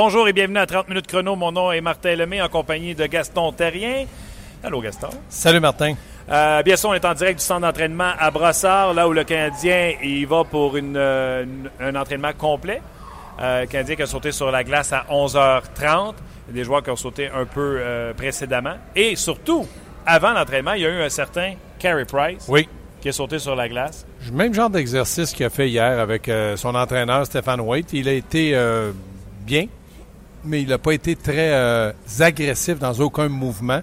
Bonjour et bienvenue à 30 minutes chrono. Mon nom est Martin Lemay en compagnie de Gaston Terrien. Allô Gaston. Salut Martin. Euh, bien sûr, on est en direct du centre d'entraînement à Brossard, là où le Canadien il va pour une, euh, une- un entraînement complet. Euh, le Canadien qui a sauté sur la glace à 11h30. Il y a des joueurs qui ont sauté un peu euh, précédemment. Et surtout, avant l'entraînement, il y a eu un certain Carey Price Oui. qui a sauté sur la glace. Même genre d'exercice qu'il a fait hier avec son entraîneur Stéphane White. Il a été bien, mais il n'a pas été très agressif dans aucun mouvement.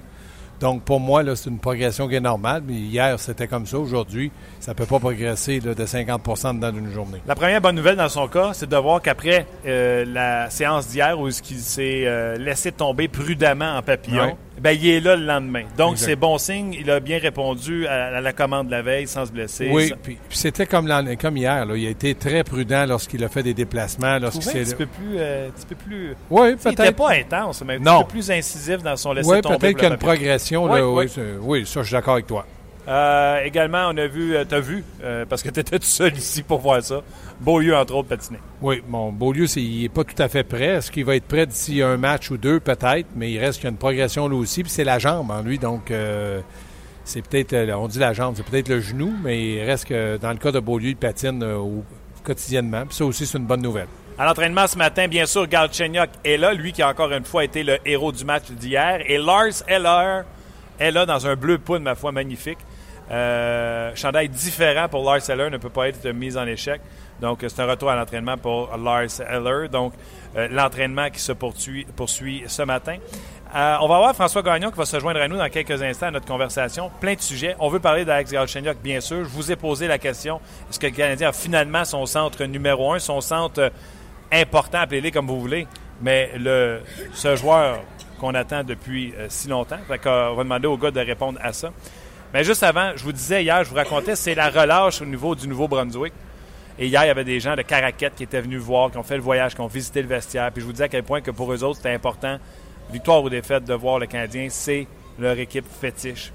Donc, pour moi, là, c'est une progression qui est normale. Mais hier, c'était comme ça. Aujourd'hui, ça ne peut pas progresser là, de 50% dedans d'une journée. La première bonne nouvelle dans son cas, c'est de voir qu'après euh, la séance d'hier où il s'est euh, laissé tomber prudemment en papillon, Ouais. Ben, il est là le lendemain. Donc, c'est bon signe. Il a bien répondu à, à la commande de la veille sans se blesser. Oui, puis, puis c'était comme, comme hier. là. Il a été très prudent lorsqu'il a fait des déplacements. Lorsqu'il un petit peu plus... euh, un petit peu plus... Oui, Il n'était peut-être. pas intense, mais un petit peu plus incisif dans son laisser Oui, tomber. peut-être qu'il y a une progression. Oui, là, oui, oui, ça, je suis d'accord avec toi. Euh, également, on a vu... Euh, T'as vu, euh, parce que tu étais tout seul ici pour voir ça, Beaulieu, entre autres, patiner. Oui, bon, Beaulieu, c'est- il n'est pas tout à fait prêt. Est-ce qu'il va être prêt d'ici un match ou deux, peut-être, mais il reste qu'il y a une progression là aussi, puis c'est la jambe en lui, donc euh, c'est peut-être, on dit la jambe, c'est peut-être le genou, mais il reste que dans le cas de Beaulieu, il patine au- quotidiennement, puis ça aussi, c'est une bonne nouvelle. À l'entraînement ce matin, bien sûr, Galchenyuk est là, lui qui a encore une fois été le héros du match d'hier. Et Lars Eller est là dans un bleu poudre, ma foi, magnifique. Euh, chandail différent pour Lars Eller ne peut pas être mis en échec. Donc, c'est un retour à l'entraînement pour Lars Eller. Donc, euh, l'entraînement qui se poursuit, ce matin. Euh, on va voir François Gagnon qui va se joindre à nous dans quelques instants à notre conversation. Plein de sujets. On veut parler d'Alex Galchenyuk, bien sûr. Je vous ai posé la question est-ce que le Canadien a finalement son centre numéro un, son centre euh, important, appelez-les comme vous voulez, mais le, ce joueur qu'on attend depuis si longtemps. Fait qu'on va demander aux gars de répondre à ça. Mais juste avant, je vous disais hier, je vous racontais, c'est la relâche au niveau du Nouveau-Brunswick. Et hier, il y avait des gens de Caraquette qui étaient venus voir, qui ont fait le voyage, qui ont visité le vestiaire. Puis je vous disais à quel point que pour eux autres, c'était important, victoire ou défaite, de voir le Canadien. C'est leur équipe fétiche.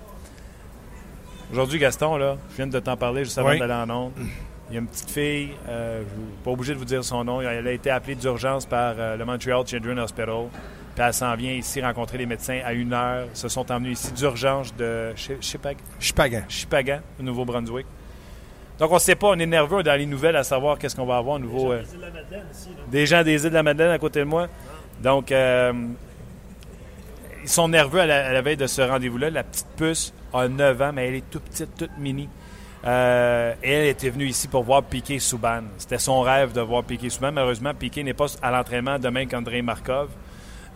Aujourd'hui, Gaston, là, je viens de t'en parler juste avant Oui. d'aller en. Il y a une petite fille, euh, je suis pas obligé de vous dire son nom. Elle a été appelée d'urgence par euh, le Montreal Children's Hospital. Puis elle s'en vient ici rencontrer les médecins à une heure. Ils se sont emmenés ici d'urgence de Chi- Chipag- Je suis pas gain. Chipagan, au Nouveau-Brunswick. Donc on ne sait pas, on est nerveux dans les nouvelles à savoir qu'est-ce qu'on va avoir au nouveau. euh, des gens des îles de la Madeleine à côté de moi. Donc, euh, ils sont nerveux à la, à la veille de ce rendez-vous-là. La petite puce a 9 ans, mais elle est toute petite, toute mini. Euh, et elle était venue ici pour voir Piqué Souban. C'était son rêve de voir Piqué Souban. Malheureusement, Piqué n'est pas à l'entraînement demain qu'André Markov.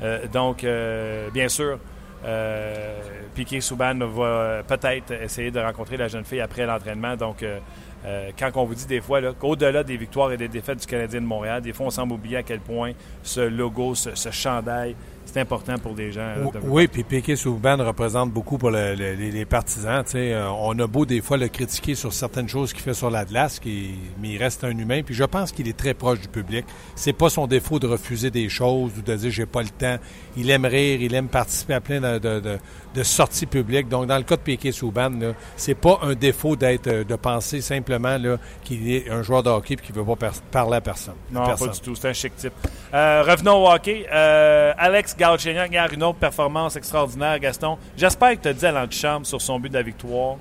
Euh, donc, euh, bien sûr, euh, Piqué Souban va peut-être essayer de rencontrer la jeune fille après l'entraînement. Donc, euh, quand on vous dit des fois là, qu'au-delà des victoires et des défaites du Canadien de Montréal, des fois on semble oublier à quel point ce logo, ce chandail, c'est important pour des gens. là, de- Oui, puis Piquet Souban représente beaucoup pour le- le- les, les partisans. Euh, on a beau des fois le critiquer sur certaines choses qu'il fait sur la glace, mais il reste un humain. Puis je pense qu'il est très proche du public. C'est pas son défaut de refuser des choses ou de dire j'ai pas le temps. Il aime rire, il aime participer à plein de, de- de- de sorties publiques. Donc dans le cas de Piquet Souban, c'est pas un défaut d'être euh, de penser simplement qu'il est un joueur de hockey et qu'il veut pas parler à personne. Non, Personne. pas du tout. C'est un chic type. Euh, revenons au hockey. Euh, Alex Galchenyuk, une autre performance extraordinaire, Gaston. J'espère que tu as dit à l'antichambre sur son but de la victoire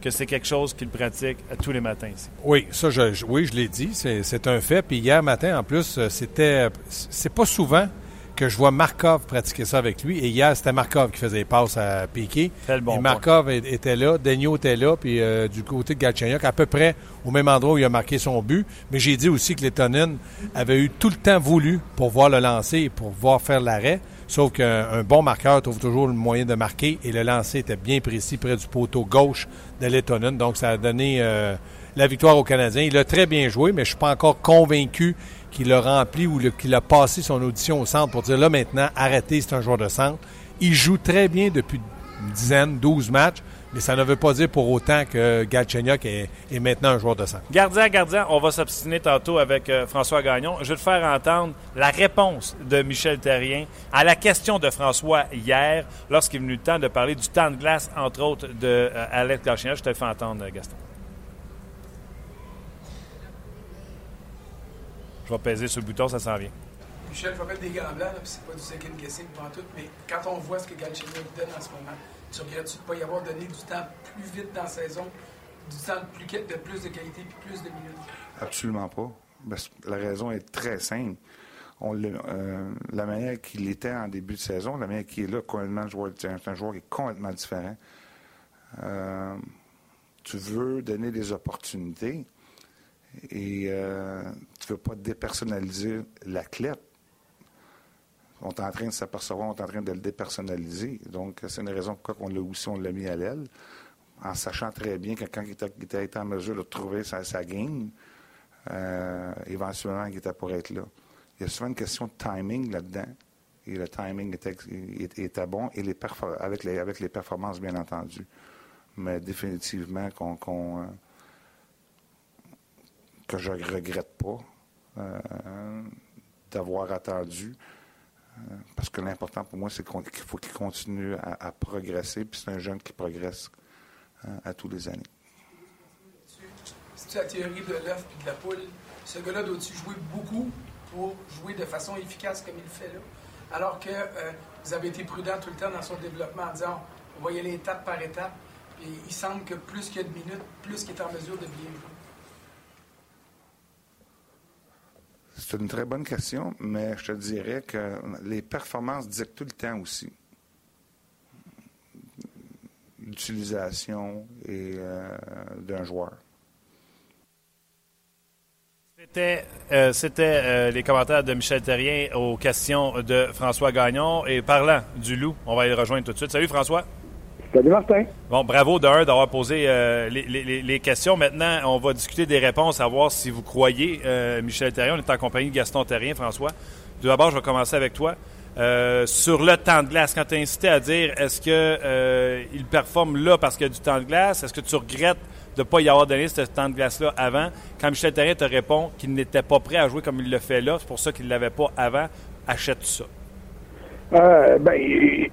que c'est quelque chose qu'il pratique tous les matins ici. Oui, ça, je, oui, je l'ai dit, c'est c'est un fait. Puis hier matin, en plus, euh, c'était, c'est pas souvent que je vois Markov pratiquer ça avec lui. Et hier, c'était Markov qui faisait les passes à Piqué. Bon et. Markov était là, Degno était là, puis euh, du côté de Galchenyuk, à peu près au même endroit où il a marqué son but. Mais j'ai dit aussi que Letonen avait eu tout le temps voulu pour voir le lancer et pour voir faire l'arrêt. Sauf qu'un un bon marqueur trouve toujours le moyen de marquer et le lancer était bien précis près du poteau gauche de Letonen. Donc ça a donné euh, la victoire aux Canadiens. Il a très bien joué, mais je ne suis pas encore convaincu qu'il a rempli ou qu'il a passé son audition au centre pour dire là maintenant, arrêtez, c'est un joueur de centre. Il joue très bien depuis une dizaine, 12 matchs, Mais ça ne veut pas dire pour autant que Galchenyuk est, est maintenant un joueur de centre. Gardien, gardien, on va s'obstiner tantôt avec euh, François Gagnon. Je vais te faire entendre la réponse de Michel Terrien à la question de François hier, lorsqu'il est venu le temps de parler du temps de glace, entre autres, de euh, Alex Galchenyuk. Je te le fais entendre, Gaston. Je vais peser sur le bouton, ça s'en vient. Michel, il faut mettre des gants blancs, puis c'est pas du second guessing pendant tout, mais quand on voit ce que Galchenyuk donne en ce moment, tu regrettes-tu de ne pas y avoir donné du temps plus vite dans la saison, du temps de plus, de plus de qualité puis plus de minutes? Absolument pas. Parce que la raison est très simple. On euh, la manière qu'il était en début de saison, la manière qu'il est là, complètement joueur, c'est un- c'est un joueur qui est complètement différent. Euh, tu veux donner des opportunités et euh, tu veux pas dépersonnaliser l'athlète. On est en train de s'apercevoir, on est en train de le dépersonnaliser. Donc, c'est une raison pourquoi on l'a aussi, on l'a mis à l'aile, en sachant très bien que quand il était, était en mesure de trouver sa, sa game, euh, éventuellement, il était pour être là. Il y a souvent une question de timing là-dedans. Et le timing était, était- bon, et les avec, les, avec les performances, bien entendu. Mais définitivement, qu'on, qu'on, euh, que je regrette pas euh, d'avoir attendu. euh, parce que l'important pour moi, c'est qu'il faut qu'il continue à, progresser. Puis c'est un jeune qui progresse euh, à tous les années. C'est la théorie de l'œuf et de la poule. Ce gars-là doit-tu jouer beaucoup pour jouer de façon efficace comme il fait là? Alors que vous avez été prudent tout le temps dans son développement en disant on va y aller étape par étape. Et il semble que plus qu'il y a de minutes, plus qu'il est en mesure de bien jouer. C'est une très bonne question, mais je te dirais que les performances dictent tout le temps aussi. L'utilisation euh, d'un joueur. C'était, euh, euh, les commentaires de Michel Terrien aux questions de François Gagnon. Et parlant du loup, on va le rejoindre tout de suite. Salut François. Salut Martin. Bon, bravo d'un d'avoir posé euh, les, questions. Maintenant, on va discuter des réponses, à voir si vous croyez euh, Michel Terrien. On est en compagnie de Gaston Terrien, François. Tout d'abord, je vais commencer avec toi. Euh, sur le temps de glace, quand tu as incité à dire est-ce que euh, il performe là parce qu'il y a du temps de glace, est-ce que tu regrettes de ne pas y avoir donné ce temps de glace-là avant? Quand Michel Terrien te répond qu'il n'était pas prêt à jouer comme il le fait là, c'est pour ça qu'il ne l'avait pas avant, achète ça. Euh, ben,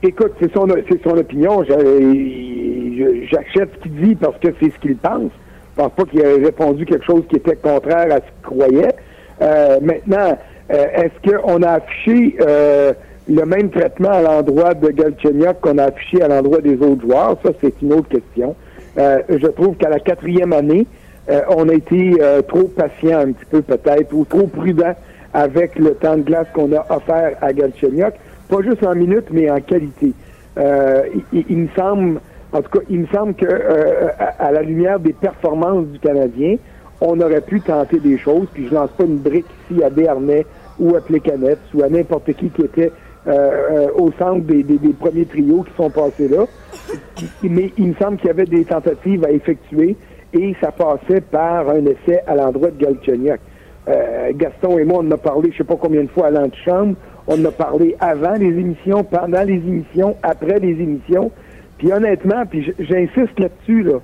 écoute, c'est son, c'est son opinion. J'accepte ce qu'il dit parce que c'est ce qu'il pense. Je pense pas qu'il ait répondu quelque chose qui était contraire à ce qu'il croyait. Euh, maintenant, euh, est-ce qu'on a affiché euh, le même traitement à l'endroit de Galchenyuk qu'on a affiché à l'endroit des autres joueurs? Ça, c'est une autre question. Euh, je trouve qu'à la quatrième année, on a été trop patient un petit peu peut-être ou trop prudent avec le temps de glace qu'on a offert à Galchenyuk, pas juste en minutes, mais en qualité. Euh, il, me semble, en tout cas, il me semble que euh, à, la lumière des performances du Canadien, on aurait pu tenter des choses. Puis je lance pas une brique ici à Béarnais ou à Plécanette ou à n'importe qui qui était euh, au centre des, premiers trios qui sont passés là. Mais il me semble qu'il y avait des tentatives à effectuer et ça passait par un essai à l'endroit de Galchenyuk. Gaston et moi, on en a parlé je sais pas combien de fois à l'antichambre. On a parlé avant les émissions, pendant les émissions, après les émissions. Puis honnêtement, puis j'insiste là-dessus, là.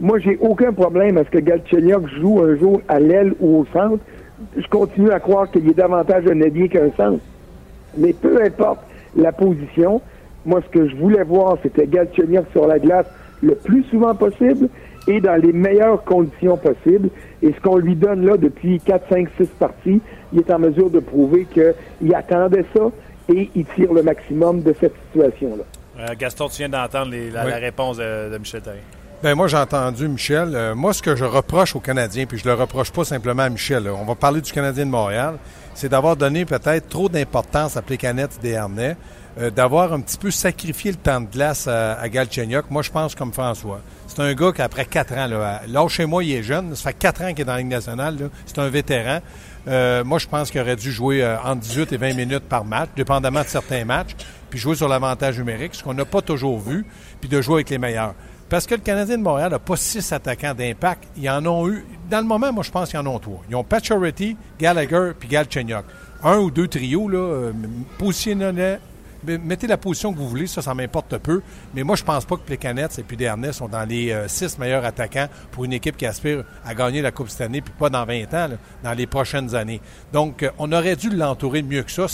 Moi, j'ai aucun problème à ce que Galchenyuk joue un jour à l'aile ou au centre. Je continue à croire qu'il est davantage un ailier qu'un centre. Mais peu importe la position, moi, ce que je voulais voir, c'était Galchenyuk sur la glace le plus souvent possible et dans les meilleures conditions possibles. Et ce qu'on lui donne là depuis 4, 5, 6 parties, il est en mesure de prouver qu'il attendait ça et il tire le maximum de cette situation-là. Euh, Gaston, tu viens d'entendre les- la, Oui. la réponse de, de Michel Terrien. Ben moi, j'ai entendu Michel. Euh, moi, ce que je reproche aux Canadiens, puis je le reproche pas simplement à Michel, là, on va parler du Canadien de Montréal, c'est d'avoir donné peut-être trop d'importance à Plécanette des Harnais, euh, d'avoir un petit peu sacrifié le temps de glace à, à Galchenyuk. Moi, je pense comme François. C'est un gars qu'après quatre ans, là, là chez moi, il est jeune. Ça fait quatre ans qu'il est dans la Ligue nationale. C'est un vétéran. Euh, moi, je pense qu'il aurait dû jouer euh, entre 18 et 20 minutes par match, dépendamment de certains matchs, puis jouer sur l'avantage numérique, ce qu'on n'a pas toujours vu, puis de jouer avec les meilleurs. Parce que le Canadien de Montréal n'a pas six attaquants d'impact. Ils en ont eu. Dans le moment, moi, je pense qu'ils en ont trois. Ils ont Pacioretty, Gallagher puis Galchenyuk. Un ou deux trios, là, euh, positionnez mettez la position que vous voulez, ça, ça m'importe peu. Mais moi, je pense pas que Plekanec et puis sont dans les euh, six meilleurs attaquants pour une équipe qui aspire à gagner la Coupe cette année, puis pas dans 20 ans, dans les prochaines années. Donc, euh, on aurait dû l'entourer mieux que ça.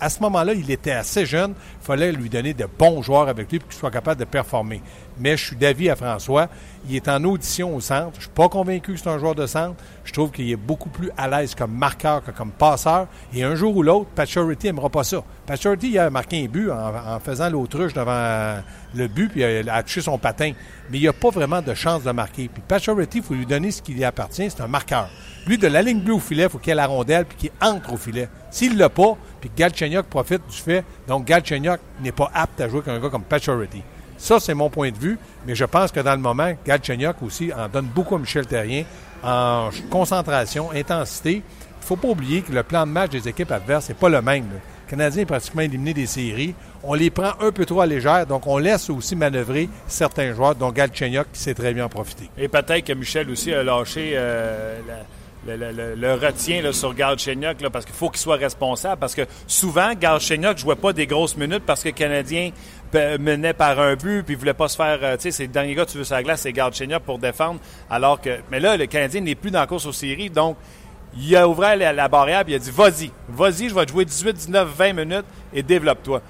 À ce moment-là, il était assez jeune. Il fallait lui donner de bons joueurs avec lui pour qu'il soit capable de performer mais je suis d'avis à François. Il est en audition au centre. Je ne suis pas convaincu que c'est un joueur de centre. Je trouve qu'il est beaucoup plus à l'aise comme marqueur que comme passeur. Et un jour ou l'autre, Paturity n'aimera pas ça. Paturity a marqué un but en, faisant l'autruche devant le but, puis il a, touché son patin. Mais il n'a pas vraiment de chance de marquer. Puis Paturity, il faut lui donner ce qui lui appartient, c'est un marqueur. Lui, de la ligne bleue au filet, il faut qu'il ait la rondelle puis qu'il entre au filet. S'il ne l'a pas, puis Galchenyuk profite du fait, donc Galchenyuk n'est pas apte à jouer avec un gars comme Paturity. Ça, c'est mon point de vue, mais je pense que dans le moment, Galchenyuk aussi en donne beaucoup à Michel Terrien en concentration, intensité. Il ne faut pas oublier que le plan de match des équipes adverses n'est pas le même. Le Canadien est pratiquement éliminé des séries. On les prend un peu trop à légère, donc on laisse aussi manœuvrer certains joueurs, dont Galchenyuk qui sait très bien en profiter. Et peut-être que Michel aussi a lâché euh, le, retien là, sur Galchenyuk parce qu'il faut qu'il soit responsable. Parce que souvent, Galchenyuk ne jouait pas des grosses minutes parce que le Canadien menait par un but, puis voulait pas se faire. Euh, tu sais, c'est le dernier gars tu veux sur la glace, c'est Galchenyuk pour défendre. Alors que. Mais là, le Canadien n'est plus dans la course aux séries, donc il a ouvert la, barrière, puis il a dit Vas-y, vas-y, je vais te jouer 18, 19, 20 minutes et développe-toi.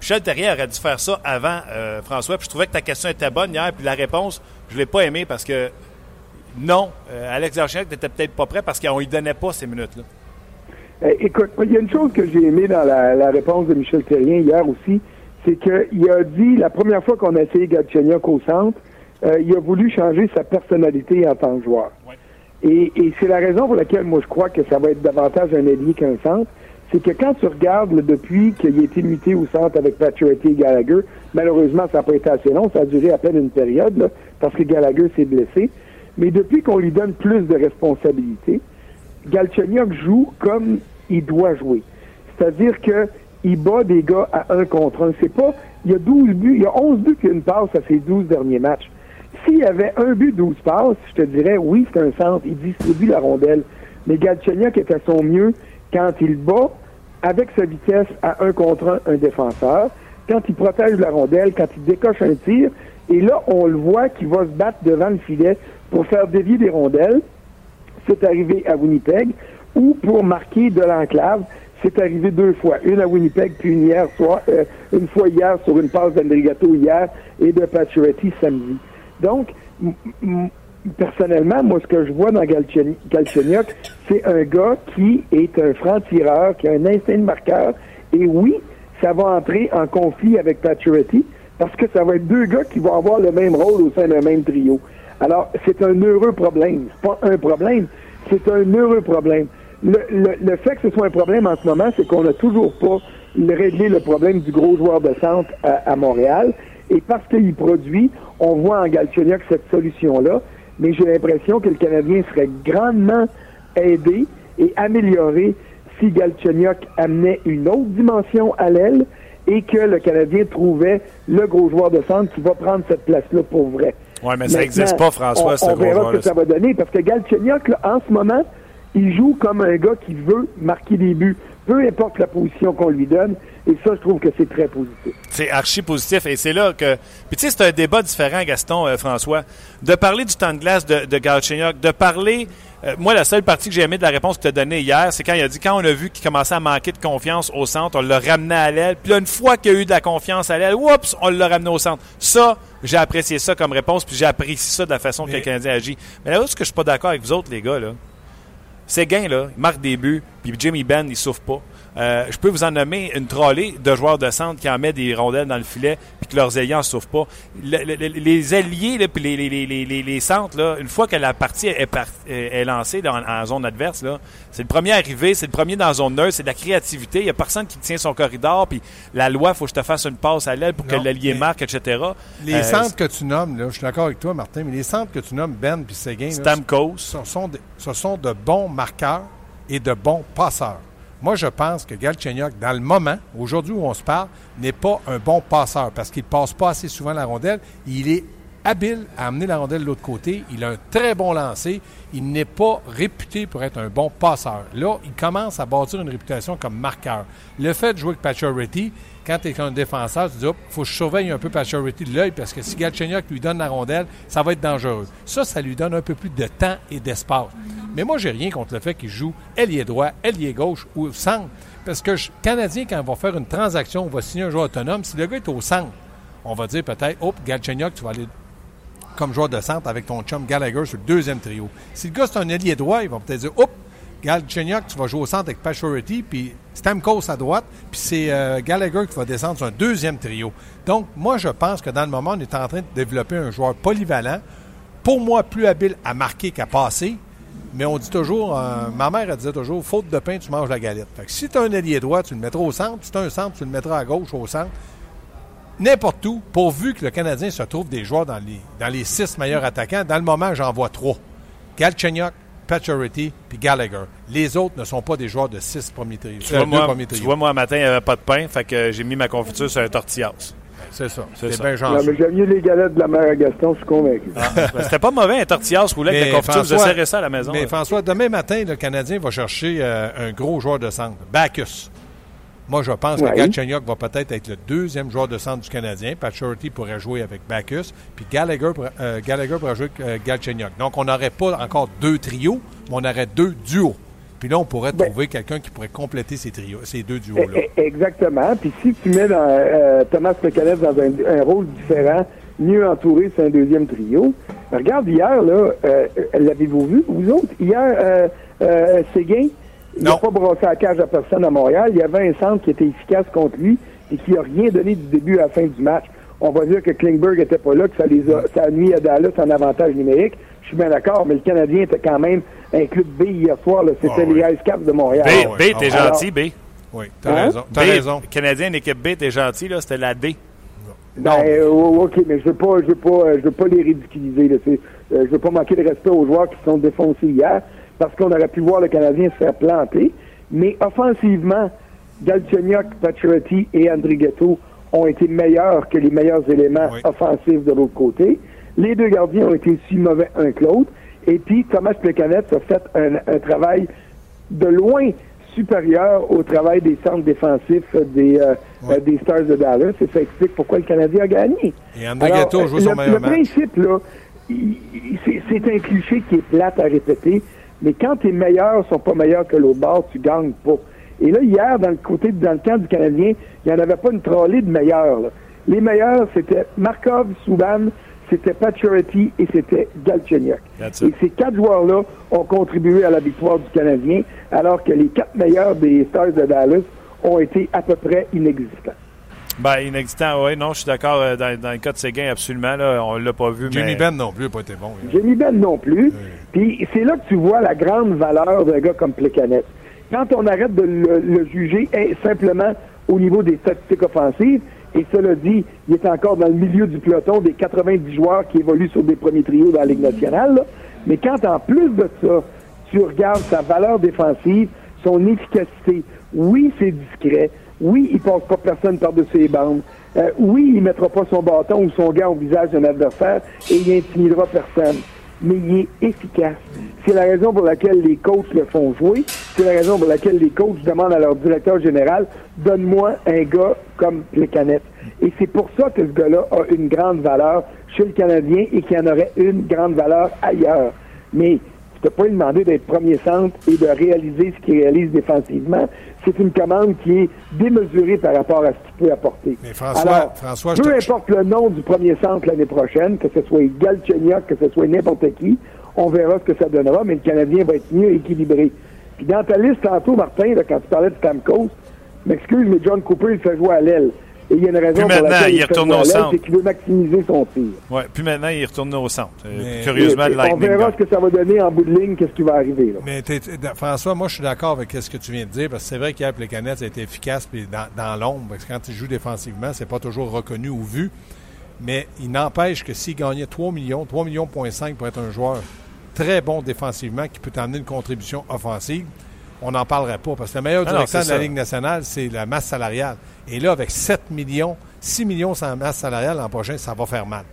Michel Terrier aurait dû faire ça avant, euh, François, puis je trouvais que ta question était bonne hier, puis la réponse, je l'ai pas aimée parce que non, euh, Alex Galchenyuk n'était peut-être pas prêt parce qu'on ne lui donnait pas ces minutes-là. écoute, il y a une chose que j'ai aimée dans la, réponse de Michel Terrien hier aussi, c'est qu'il a dit, la première fois qu'on a essayé Galchenyuk au centre, euh, il a voulu changer sa personnalité en tant que joueur. Et, c'est la raison pour laquelle moi je crois que ça va être davantage un allié qu'un centre. C'est que quand tu regardes depuis qu'il a été muté au centre avec Patrick et Gallagher, malheureusement ça n'a pas été assez long, ça a duré à peine une période parce que Gallagher s'est blessé. Mais depuis qu'on lui donne plus de responsabilités, Galchenyuk joue comme il doit jouer. C'est-à-dire que il bat des gars à un contre un. C'est pas, il y a 12 buts, il y a 11 buts et une passe à ses 12 derniers matchs. S'il y avait un but, 12 passes, je te dirais, oui, c'est un centre, il distribue la rondelle. Mais Galchenyuk est à son mieux quand il bat avec sa vitesse à un contre un, un défenseur, quand il protège la rondelle, quand il décoche un tir, et là, on le voit qu'il va se battre devant le filet pour faire dévier des rondelles. C'est arrivé à Winnipeg, ou pour marquer de l'enclave. C'est arrivé deux fois, une à Winnipeg, puis une hier soir, euh, une fois hier sur une passe d'Andrigato hier et de Pacioretty samedi. Donc, personnellement, moi, ce que je vois dans Galchenyuk, c'est un gars qui est un franc-tireur, qui a un instinct de marqueur, et oui, ça va entrer en conflit avec Pacioretty, parce que ça va être deux gars qui vont avoir le même rôle au sein d'un même trio. Alors, c'est un heureux problème. C'est pas un problème, c'est un heureux problème. Le, fait que ce soit un problème en ce moment, c'est qu'on n'a toujours pas réglé le problème du gros joueur de centre à, Montréal. Et parce qu'il produit, on voit en Galchenyuk cette solution-là. Mais j'ai l'impression que le Canadien serait grandement aidé et amélioré si Galchenyuk amenait une autre dimension à l'aile et que le Canadien trouvait le gros joueur de centre qui va prendre cette place-là pour vrai. Oui, mais ça n'existe pas, François, on, on verra ce que ça va donner, parce que Galchenyuk, en ce moment, il joue comme un gars qui veut marquer des buts, peu importe la position qu'on lui donne. Et ça, je trouve que c'est très positif. C'est archi positif. Et c'est là que. Puis, tu sais, c'est un débat différent, Gaston, euh, François. De parler du temps de glace de, de Galchenyuk, de parler. Euh, moi, la seule partie que j'ai aimée de la réponse que tu as donnée hier, c'est quand il a dit quand on a vu qu'il commençait à manquer de confiance au centre, on l'a ramené à l'aile. Puis là, une fois qu'il y a eu de la confiance à l'aile, oups, on l'a ramené au centre. Ça, j'ai apprécié ça comme réponse, puis j'ai apprécié ça de la façon que le Canadien agit. Mais là, où est-ce que je suis pas d'accord avec vous autres, les gars, là? Ces gains, là, ils marquent des buts, puis Jimmy Ben, il souffre pas. Euh, je peux vous en nommer une trollée de joueurs de centre qui en met des rondelles dans le filet puis que leurs ayants ne souffrent pas. les alliés puis les, centres, là, une fois que la partie est, est lancée dans, en zone adverse, c'est le premier arrivé, c'est le premier dans la zone neutre, c'est de la créativité. Il n'y a personne qui tient son corridor puis la loi, il faut que je te fasse une passe à l'aile pour que l'allié marque, etc. Les euh, centres que tu nommes, là, je suis d'accord avec toi, Martin, mais les centres que tu nommes, Ben puis Seguin, Stamkos, ce sont, ce sont de bons marqueurs et de bons passeurs. Moi, je pense que Galchenyuk, dans le moment, aujourd'hui où on se parle, n'est pas un bon passeur parce qu'il ne passe pas assez souvent la rondelle. Il est habile à amener la rondelle de l'autre côté. Il a un très bon lancer. Il n'est pas réputé pour être un bon passeur. Là, il commence à bâtir une réputation comme marqueur. Le fait de jouer avec Pacioretty, quand tu es un défenseur, tu dis, il faut que je surveille un peu Pacioretty de l'œil parce que si Galchenyuk lui donne la rondelle, ça va être dangereux. Ça, ça lui donne un peu plus de temps et d'espace. Mais moi, j'ai rien contre le fait qu'il joue ailier droit, ailier gauche ou centre. Parce que le Canadien, quand on va faire une transaction, on va signer un joueur autonome, si le gars est au centre, on va dire peut-être, hop, Galchenyuk, tu vas aller comme joueur de centre avec ton chum Gallagher sur le deuxième trio. Si le gars, c'est un ailier droit, il va peut-être dire, hop, Galchenyuk, tu vas jouer au centre avec Pachority, puis Stamkos à droite, puis c'est euh, Gallagher qui va descendre sur un deuxième trio. Donc, moi, je pense que dans le moment, on est en train de développer un joueur polyvalent, pour moi, plus habile à marquer qu'à passer, mais on dit toujours, euh, ma mère elle disait toujours, faute de pain, tu manges la galette. Fait que si tu as un ailier droit, tu le mettras au centre. Si tu as un centre, tu le mettras à gauche, au centre. N'importe où, pourvu que le Canadien se trouve des joueurs dans les, dans les six meilleurs attaquants. Dans le moment, j'en vois trois. Galchenyuk, Paturity puis Gallagher. Les autres ne sont pas des joueurs de six premiers trios. Tu, vois, moi, tu vois, moi, un matin, il n'y avait pas de pain, fait que j'ai mis ma confiture sur un tortillas. C'est ça. C'est bien Non, mais j'aime mieux les galettes de la mère à Gaston, je suis convaincu. Ah, ben, C'était pas mauvais, un tortillas roulé avec la confiture. Vous serré ça à la maison. Mais là. François, demain matin, le Canadien va chercher euh, un gros joueur de centre, Bacchus. Moi, je pense que Galchenyuk va peut-être être le deuxième joueur de centre du Canadien. Paturity pourrait jouer avec Bacchus. Puis Gallagher, pourrait- euh, Gallagher pourrait jouer avec euh, Galchenyuk. Donc, on n'aurait pas encore deux trios, mais on aurait deux duos. Puis là, on pourrait Ben- trouver quelqu'un qui pourrait compléter ces, trios, ces deux duos-là. Eh, eh, Exactement. Puis si tu mets dans, euh, Thomas Plekanec dans un, un rôle différent, mieux entouré sur un deuxième trio, regarde hier, là, euh, l'avez-vous vu, vous autres? Hier, euh, Séguin, il n'a Non. pas brossé la cage à personne à Montréal. Il y avait un centre qui était efficace contre lui et qui n'a rien donné du début à la fin du match. On va dire que Klingberg était pas là, que ça les a, ça a nuit à Dallas en avantage numérique. Je suis bien d'accord, mais le Canadien était quand même un club B hier soir. C'était Ah oui. les Ice Caps de Montréal. B, Ah B, ah t'es ouais. gentil, B. Oui, t'as Hein? raison. T'as raison. Canadien, équipe B, t'es gentil, là. C'était la D. Ben, euh, ok, mais je veux pas, je veux pas, euh, je veux pas les ridiculiser. Là, euh, je veux pas manquer de respect aux joueurs qui se sont défoncés hier, parce qu'on aurait pu voir le Canadien se faire planter. Mais offensivement, Galchenyuk, Pacioretty et Andrighetto ont été meilleurs que les meilleurs éléments Oui. offensifs de l'autre côté. Les deux gardiens ont été aussi mauvais un que l'autre. Et puis, Thomas Plekanec a fait un, un travail de loin supérieur au travail des centres défensifs des, euh, euh, des Stars de Dallas. Et ça explique pourquoi le Canadien a gagné. Et Andrighetto Alors, joue son le, meilleur le match. principe, là, c'est un cliché qui est plate à répéter, mais quand tes meilleurs sont pas meilleurs que l'autre bord, tu gagnes pas. Et là, hier, dans le côté, dans le camp du Canadien, il n'y en avait pas une trollée de meilleurs. là. Les meilleurs, c'était Markov, Souban, c'était Pacioretty et c'était Galchenyuk. That's Et ces quatre joueurs-là ont contribué à la victoire du Canadien, alors que les quatre meilleurs des Stars de Dallas ont été à peu près inexistants. Ben, inexistant, oui. Non, je suis d'accord. euh, Dans, dans le cas de Séguin, absolument. Là, on l'a pas vu, Jimmy mais... Ben non plus n'a pas été bon. hier. Jimmy Ben non plus. Puis c'est là que tu vois la grande valeur d'un gars comme Plekanec. Quand on arrête de le, juger simplement au niveau des statistiques offensives, et cela dit, il est encore dans le milieu du peloton des 90 joueurs qui évoluent sur des premiers trios dans la Ligue nationale, là. mais quand en plus de ça, tu regardes sa valeur défensive, son efficacité, oui, c'est discret, oui, il passe pas personne par-dessus les bandes, euh, oui, il mettra pas son bâton ou son gant au visage d'un adversaire et il intimidera personne. Mais il est efficace. C'est la raison pour laquelle les coachs le font jouer. C'est la raison pour laquelle les coachs demandent à leur directeur général donne-moi un gars comme Plekanec. Et c'est pour ça que ce gars-là a une grande valeur chez le Canadien et qu'il en aurait une grande valeur ailleurs. Mais ne pas lui demander d'être premier centre et de réaliser ce qu'il réalise défensivement. C'est une commande qui est démesurée par rapport à ce qu'il peut apporter. Mais François- François, je peu te- importe le nom du premier centre l'année prochaine, que ce soit Galchenyuk, que ce soit n'importe qui, on verra ce que ça donnera, mais le Canadien va être mieux équilibré. Puis dans ta liste tantôt, Martin, là, quand tu parlais de Stamkos, m'excuse, mais John Cooper, il fait jouer à l'aile. Et il y a une raison Puis pour maintenant, laquelle il jouer à au centre. c'est qu'il veut maximiser son tir. Ouais. Puis maintenant, il retourne au centre. Euh, Mais- curieusement, le on verra ce que ça va donner en bout de ligne, qu'est-ce qui va arriver. Là. Mais François, moi, je suis d'accord avec ce que tu viens de dire, parce que c'est vrai qu'hier, les canettes a été efficace puis dans, dans l'ombre, parce que quand il joue défensivement, c'est pas toujours reconnu ou vu. Mais il n'empêche que s'il gagnait 3 millions, 3 millions point 5 pour être un joueur très bon défensivement qui peut t'amener une contribution offensive, on n'en parlerait pas. Parce que le meilleur directeur de la. Ligue nationale, c'est la masse salariale. Et là, avec 7 millions, 6 millions sans masse salariale l'an prochain, ça va faire mal.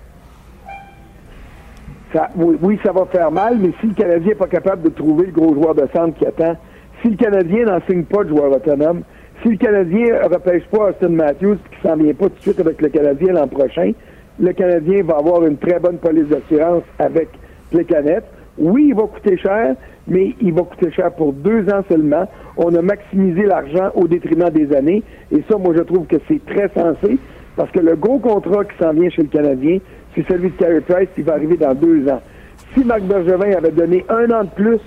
Ça- oui, oui, ça va faire mal, mais si le Canadien n'est pas capable de trouver le gros joueur de centre qui attend, si le Canadien n'en signe pas de joueur autonome, si le Canadien ne repêche pas Austin Matthews et qu'il s'en vient pas tout de suite avec le Canadien l'an prochain, le Canadien va avoir une très bonne police d'assurance avec Plecanet. Oui, il va coûter cher, mais il va coûter cher pour deux ans seulement. On a maximisé l'argent au détriment des années. Et ça, moi, je trouve que c'est très sensé parce que le gros contrat qui s'en vient chez le Canadien, c'est celui de Carey Price qui va arriver dans deux ans. Si Marc Bergevin avait donné un an de plus,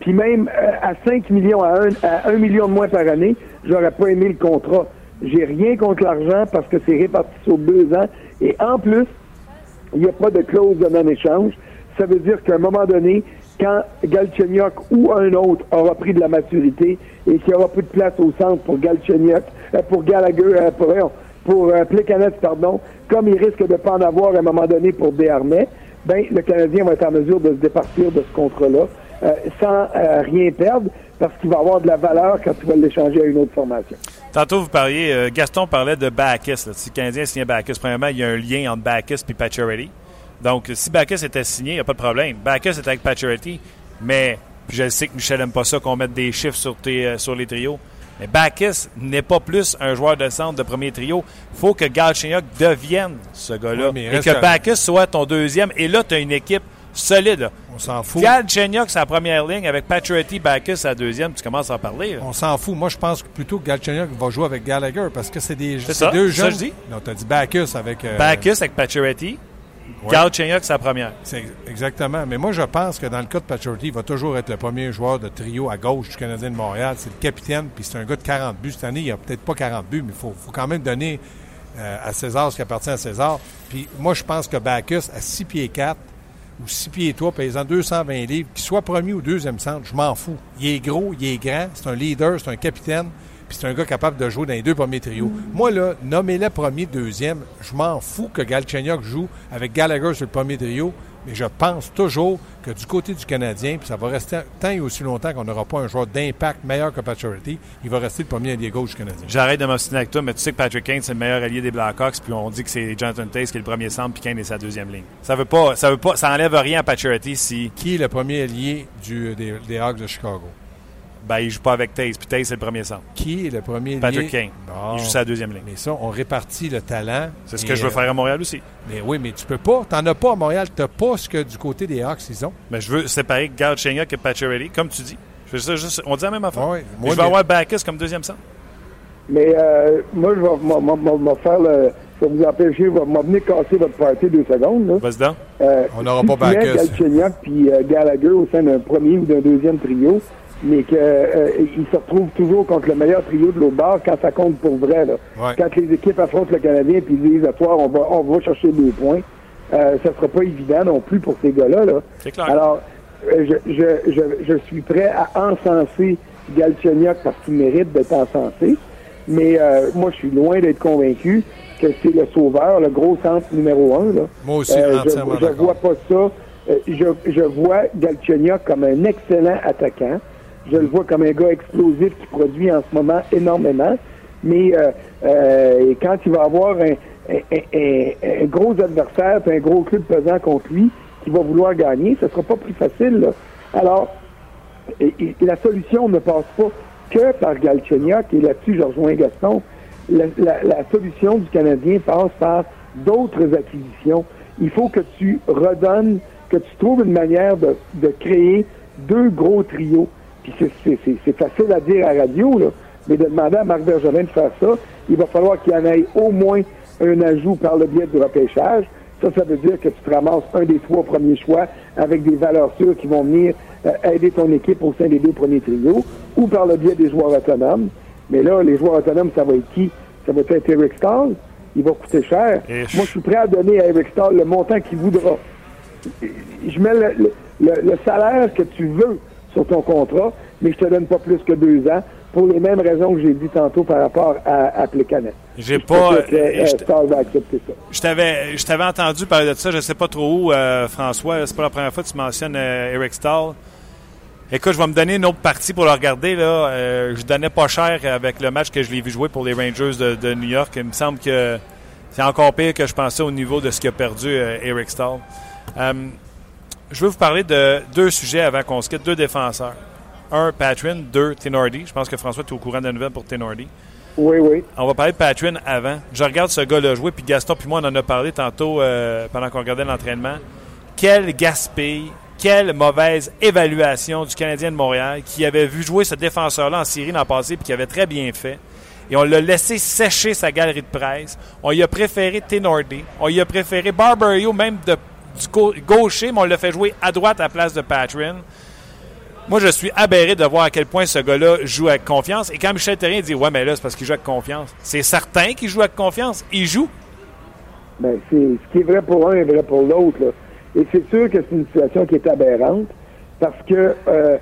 puis même euh, à 5 millions, à 1, à 1 million de moins par année, j'aurais pas aimé le contrat. J'ai rien contre l'argent parce que c'est réparti sur deux ans. Et en plus, il n'y a pas de clause de non-échange. Ça veut dire qu'à un moment donné, quand Galchenyuk ou un autre aura pris de la maturité et qu'il n'y aura plus de place au centre pour Galchenyuk, euh, pour Gallagher, euh, pour, pour euh, pardon, comme il risque de ne pas en avoir à un moment donné pour Desharnais, ben, le Canadien va être en mesure de se départir de ce contrat-là sans rien perdre parce qu'il va avoir de la valeur quand tu vas l'échanger à une autre formation. Tantôt, vous parliez, euh, Gaston parlait de Bacchus. Si le Canadien signe Bacchus, premièrement, il y a un lien entre Bacchus et Pacioretty. Donc, si Bacchus était signé, il n'y a pas de problème. Bacchus est avec Pacioretty, mais je sais que Michel n'aime pas ça qu'on mette des chiffres sur, tes, sur les trios. Mais Bacchus n'est pas plus un joueur de centre de premier trio. Il faut que Galchenyuk devienne ce gars-là. et que Bacchus soit ton deuxième. Et là, tu as une équipe solide. On s'en fout. Galchenyuk, c'est la première ligne. Avec Patriotty, Bacchus, la deuxième. Tu commences à en parler. On s'en fout. Moi, je pense que plutôt que Galchenyuk va jouer avec Gallagher parce que c'est des ça, deux jeunes. Ça, je dis. Non, tu as dit Bacchus avec. Euh... Bacchus avec Patriotty. Ouais. Galchenyuk, c'est la première. C'est exactement. Mais moi, je pense que dans le cas de Patriotty, il va toujours être le premier joueur de trio à gauche du Canadien de Montréal. C'est le capitaine, puis c'est un gars de 40 buts. Cette année, il a peut-être pas 40 buts, mais il faut, faut, quand même donner euh, à César ce qui appartient à César. Puis moi, je pense que Bacchus, à 6 pieds 4, ou 6 pieds 3, pesant 220 livres, qu'il soit premier ou deuxième centre, je m'en fous. Il est gros, il est grand, c'est un leader, c'est un capitaine, puis c'est un gars capable de jouer dans les deux premiers trios. Moi, là, nommez-le premier, deuxième, je m'en fous que Galchenyuk joue avec Gallagher sur le premier trio, mais je pense toujours que du côté du Canadien, puis ça va rester tant et aussi longtemps qu'on n'aura pas un joueur d'impact meilleur que Patrick il va rester le premier allié gauche du Canadien. J'arrête de m'obstiner avec toi, mais tu sais que Patrick Kane, c'est le meilleur allié des Blackhawks, puis on dit que c'est Jonathan Taze qui est le premier centre, puis Kane est sa deuxième ligne. Ça veut pas, ça veut pas, ça enlève rien à Patrick si... Qui est le premier allié du, des, des Hawks de Chicago? Ben, il joue pas avec Taze, puis Taze, c'est le premier centre. Qui est le premier Patrick lié? Kane. Bon. Il joue sa deuxième ligne. Mais ça, on répartit le talent. C'est ce que je veux faire à Montréal aussi. Mais oui, mais tu peux pas. T'en as pas à Montréal. T'as pas ce que du côté des Hawks, ils ont. Mais je veux séparer Galchenyuk et Pacioretty, comme tu dis. Je veux juste, on dit la même affaire. Oui, je vais mais... avoir Bacchus comme deuxième centre. Mais euh, moi, je vais faire le... Je vais vous empêcher, je vais venir casser votre party deux secondes. Là. Vas-y. Euh, on n'aura si pas tu mets Bacchus. Galchenyuk puis euh, Gallagher au sein d'un premier ou d'un deuxième trio, mais qu'ils euh, se retrouvent toujours contre le meilleur trio de l'autre bord quand ça compte pour vrai. Là. Ouais. Quand les équipes affrontent le Canadien puis disent à toi, on va, on va chercher deux points, euh, ça sera pas évident non plus pour ces gars-là. Là. Clair. Alors, euh, je, je, je, je, suis prêt à encenser Galchenyuk parce qu'il mérite d'être encensé, mais euh, moi, je suis loin d'être convaincu que c'est le sauveur, le gros centre numéro un. Là. Moi aussi, Euh, je, je d'accord. vois pas ça. Euh, je, je vois Galchenyuk comme un excellent attaquant. Je le vois comme un gars explosif qui produit en ce moment énormément. Mais euh, euh, quand il va avoir un, gros adversaire, un gros club pesant contre lui, qui va vouloir gagner, ce sera pas plus facile. Alors, la solution ne passe pas que par Galchenyuk, et là-dessus, je rejoins Gaston. La, solution du Canadien passe par d'autres acquisitions. Il faut que tu redonnes, que tu trouves une manière de créer deux gros trios. Puis c'est- c'est c'est- c'est facile à dire à la radio, là, mais de demander à Marc Bergevin de faire ça, il va falloir qu'il y en ait au moins un ajout par le biais du repêchage. Ça, ça veut dire que tu te ramasses un des trois premiers choix avec des valeurs sûres qui vont venir euh, aider ton équipe au sein des deux premiers trios, ou par le biais des joueurs autonomes. Mais là, les joueurs autonomes, ça va être qui? Ça va être Eric Stahl. Il va coûter cher. Ish. Moi, je suis prêt à donner à Eric Stahl le montant qu'il voudra. Je mets le, le- le- le salaire que tu veux sur ton contrat, mais je te donne pas plus que deux ans pour les mêmes raisons que j'ai dit tantôt par rapport à, à Plecanet. J'ai pas. que, euh, euh, je- t'avais, je t'avais entendu parler de ça, je sais pas trop où, euh, François. C'est pas la première fois que tu mentionnes euh, Eric Stahl. Écoute, je vais me donner une autre partie pour le regarder. Là. Euh, je donnais pas cher avec le match que je l'ai vu jouer pour les Rangers de, de New York. Il me semble que c'est encore pire que je pensais au niveau de ce qu'a perdu euh, Eric Stahl. Euh, je veux vous parler de deux sujets avant qu'on se quitte, deux défenseurs. Un, Patrin, deux, Tenordi. Je pense que François, tu es au courant de la nouvelle pour Tenordi. Oui, oui. On va parler de Patrick avant. Je regarde ce gars-là jouer, puis Gaston puis moi, on en a parlé tantôt euh, pendant qu'on regardait l'entraînement. Quel gaspille, quelle mauvaise évaluation du Canadien de Montréal qui avait vu jouer ce défenseur-là en série l'an passé, puis qui avait très bien fait. Et on l'a laissé sécher sa galerie de presse. On y a préféré Tenordi. On y a préféré Barberio, même de, du gaucher, mais on l'a fait jouer à droite à la place de Patrick. Moi, je suis aberré de voir à quel point ce gars-là joue avec confiance. Et quand Michel Terrien dit Ouais, mais là, c'est parce qu'il joue avec confiance. C'est certain qu'il joue avec confiance. Il joue. Ben, c'est, ce qui est vrai pour un est vrai pour l'autre. Et c'est sûr que c'est une situation qui est aberrante parce que euh,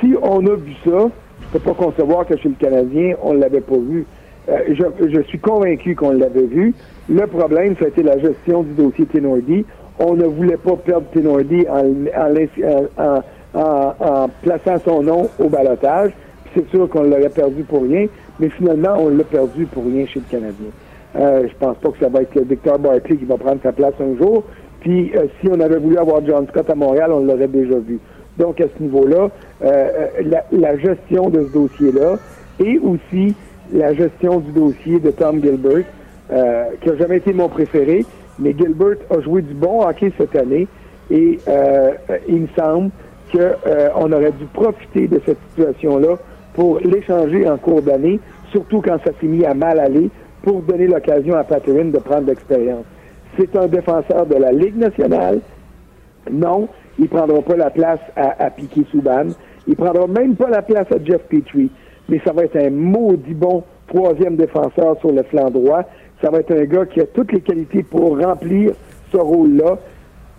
si on a vu ça, je peux pas concevoir que chez le Canadien, on ne l'avait pas vu. Euh, je, je, suis convaincu qu'on l'avait vu. Le problème, ça a été la gestion du dossier Tenordi. On ne voulait pas perdre Tenordi en, plaçant son nom au balotage. C'est sûr qu'on l'aurait perdu pour rien, mais finalement, on l'a perdu pour rien chez le Canadien. Euh, je pense pas que ça va être Victor Barkley qui va prendre sa place un jour. Puis, euh, si on avait voulu avoir John Scott à Montréal, on l'aurait déjà vu. Donc, à ce niveau-là, euh, la, la, gestion de ce dossier-là et aussi la gestion du dossier de Tom Gilbert, euh, qui n'a jamais été mon préféré, mais Gilbert a joué du bon hockey cette année et il me semble qu'on euh, aurait dû profiter de cette situation-là pour l'échanger en cours d'année, surtout quand ça s'est mis à mal aller, pour donner l'occasion à Patterson de prendre l'expérience. C'est un défenseur de la Ligue nationale. Non, il ne prendra pas la place à, à Piquet Souban. Il ne prendra même pas la place à Jeff Petrie. Mais ça va être un maudit bon troisième défenseur sur le flanc droit. Ça va être un gars qui a toutes les qualités pour remplir ce rôle-là.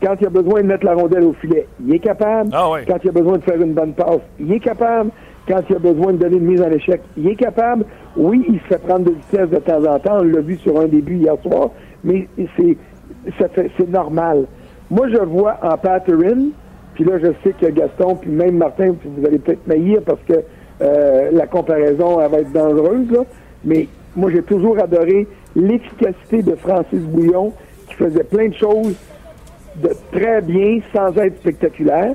Quand il a besoin de mettre la rondelle au filet, il est capable. Ah Quand il a besoin de faire une bonne passe, il est capable. Quand il a besoin de donner une mise en échec, il est capable. Oui, il se fait prendre de vitesse de temps en temps. On l'a vu sur un début hier soir. Mais c'est, c'est normal. Moi, je vois en pattern, puis là, je sais que Gaston, puis même Martin, vous allez peut-être m'haïr parce que euh, la comparaison, elle va être dangereuse, là. Mais moi, j'ai toujours adoré l'efficacité de Francis Bouillon, qui faisait plein de choses de très bien sans être spectaculaire.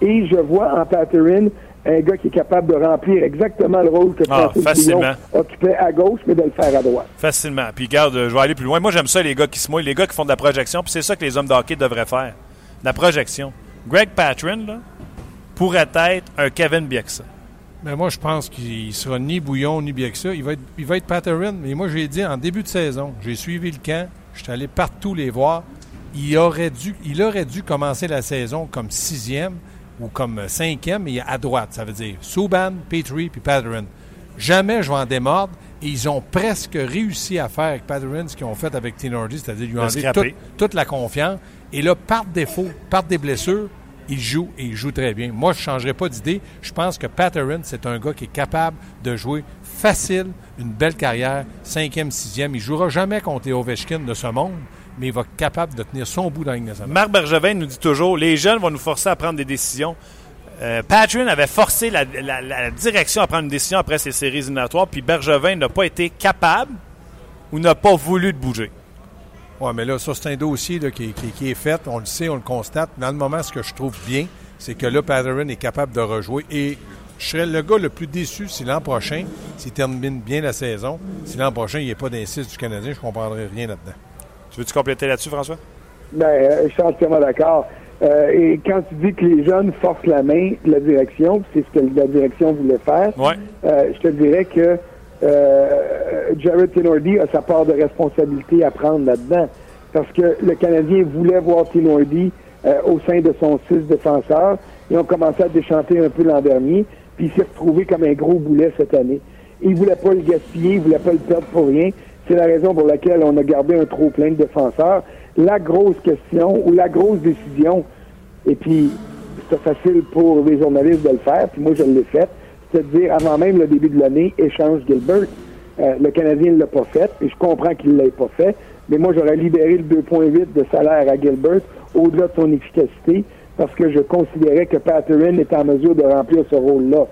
Et je vois en Patterson un gars qui est capable de remplir exactement le rôle que ah, Francis occupait à gauche, mais de le faire à droite. Facilement. Puis garde, je vais aller plus loin. Moi, j'aime ça, les gars qui se mouillent, les gars qui font de la projection, puis c'est ça que les hommes de hockey devraient faire. De la projection. Greg Patron, là, pourrait être un Kevin Bieksa. Mais moi, je pense qu'il sera ni Bouillon ni Bieksa. Il va être, il va être Patterson. Mais moi, j'ai dit en début de saison, j'ai suivi le camp, je suis allé partout les voir il aurait dû, il aurait dû commencer la saison comme sixième ou comme cinquième, mais à droite. Ça veut dire Subban, Petrie puis Patterson. Jamais je vais en démordre. Et ils ont presque réussi à faire avec Patterson ce qu'ils ont fait avec Tinordi, c'est-à-dire lui enlever toute, la confiance. Et là, par défaut, par des blessures, il joue et il joue très bien. Moi, je ne changerai pas d'idée. Je pense que Patterson, c'est un gars qui est capable de jouer facile, une belle carrière, cinquième, sixième. Il ne jouera jamais contre les Ovechkin de ce monde, mais il va être capable de tenir son bout dans la Marc Bergevin nous dit toujours les jeunes vont nous forcer à prendre des décisions. Euh, avait forcé la, direction à prendre une décision après ces séries éliminatoires, puis Bergevin n'a pas été capable ou n'a pas voulu de bouger. Oui, mais là, ça, c'est un dossier qui, est fait. On le sait, on le constate. Dans le moment, ce que je trouve bien, c'est que là, Patterson est capable de rejouer. Et je serais le gars le plus déçu si l'an prochain, s'il termine bien la saison, si l'an prochain, il n'y a pas d'insiste du Canadien, je ne comprendrais rien là-dedans. Tu veux-tu compléter là-dessus, François? Ben, euh, je suis entièrement d'accord. Euh, et quand tu dis que les jeunes forcent la main de la direction, c'est ce que la direction voulait faire, euh, je te dirais que Jared Tenordi a sa part de responsabilité à prendre là-dedans. Parce que le Canadien voulait voir Tenordi au sein de son six défenseurs. Ils ont commencé à déchanter un peu l'an dernier, puis il s'est retrouvé comme un gros boulet cette année. Il voulait pas le gaspiller, il voulait pas le perdre pour rien. C'est la raison pour laquelle on a gardé un trop plein de défenseurs. La grosse question ou la grosse décision, et puis c'est facile pour les journalistes de le faire, puis moi je l'ai fait, c'est de dire avant même le début de l'année, échange Gilbert. Euh, le Canadien ne l'a pas fait, et je comprends qu'il ne l'ait pas fait, mais moi j'aurais libéré le 2,8 de salaire à Gilbert au-delà de son efficacité, parce que je considérais que Patterson était en mesure de remplir ce rôle-là.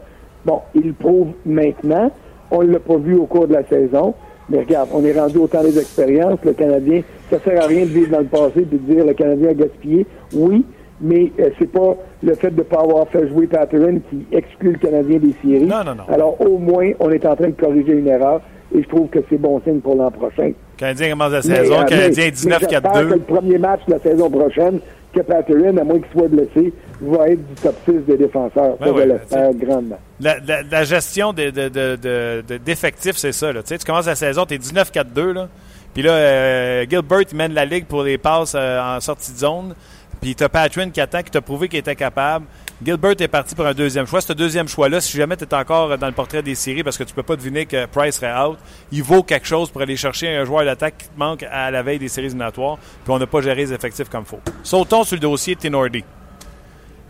Bon, il le prouve maintenant. On ne l'a pas vu au cours de la saison. Mais regarde, on est rendu autant des expériences. Le Canadien, ça sert à rien de vivre dans le passé de dire le Canadien a gaspillé. Oui, mais euh, c'est pas le fait de ne pas avoir fait jouer Patterson qui exclut le Canadien des séries. Non, non, non. Alors, au moins, on est en train de corriger une erreur. et je trouve que c'est bon signe pour l'an prochain. Canadien commence la saison, Canadien 19-4-2. le premier match de la saison prochaine, que Patterson, à moins qu'il soit blessé, va être du top 6 des défenseurs. Ben ça, ouais, je l'espère grandement. La, la, la, gestion d'effectifs, c'est ça. Là. Tu, sais, tu commences la saison, tu es 19-4-2. Là. Puis là, euh, Gilbert il mène la ligue pour les passes euh, en sortie de zone. Puis tu as Patrick qui attend, qui t'a prouvé qu'il était capable. Gilbert est parti pour un deuxième choix. Ce deuxième choix-là, si jamais tu es encore dans le portrait des séries parce que tu peux pas deviner que Price serait out, il vaut quelque chose pour aller chercher un joueur d'attaque qui te manque à la veille des séries éliminatoires. Puis on n'a pas géré les effectifs comme faut. Sautons sur le dossier Tenordi.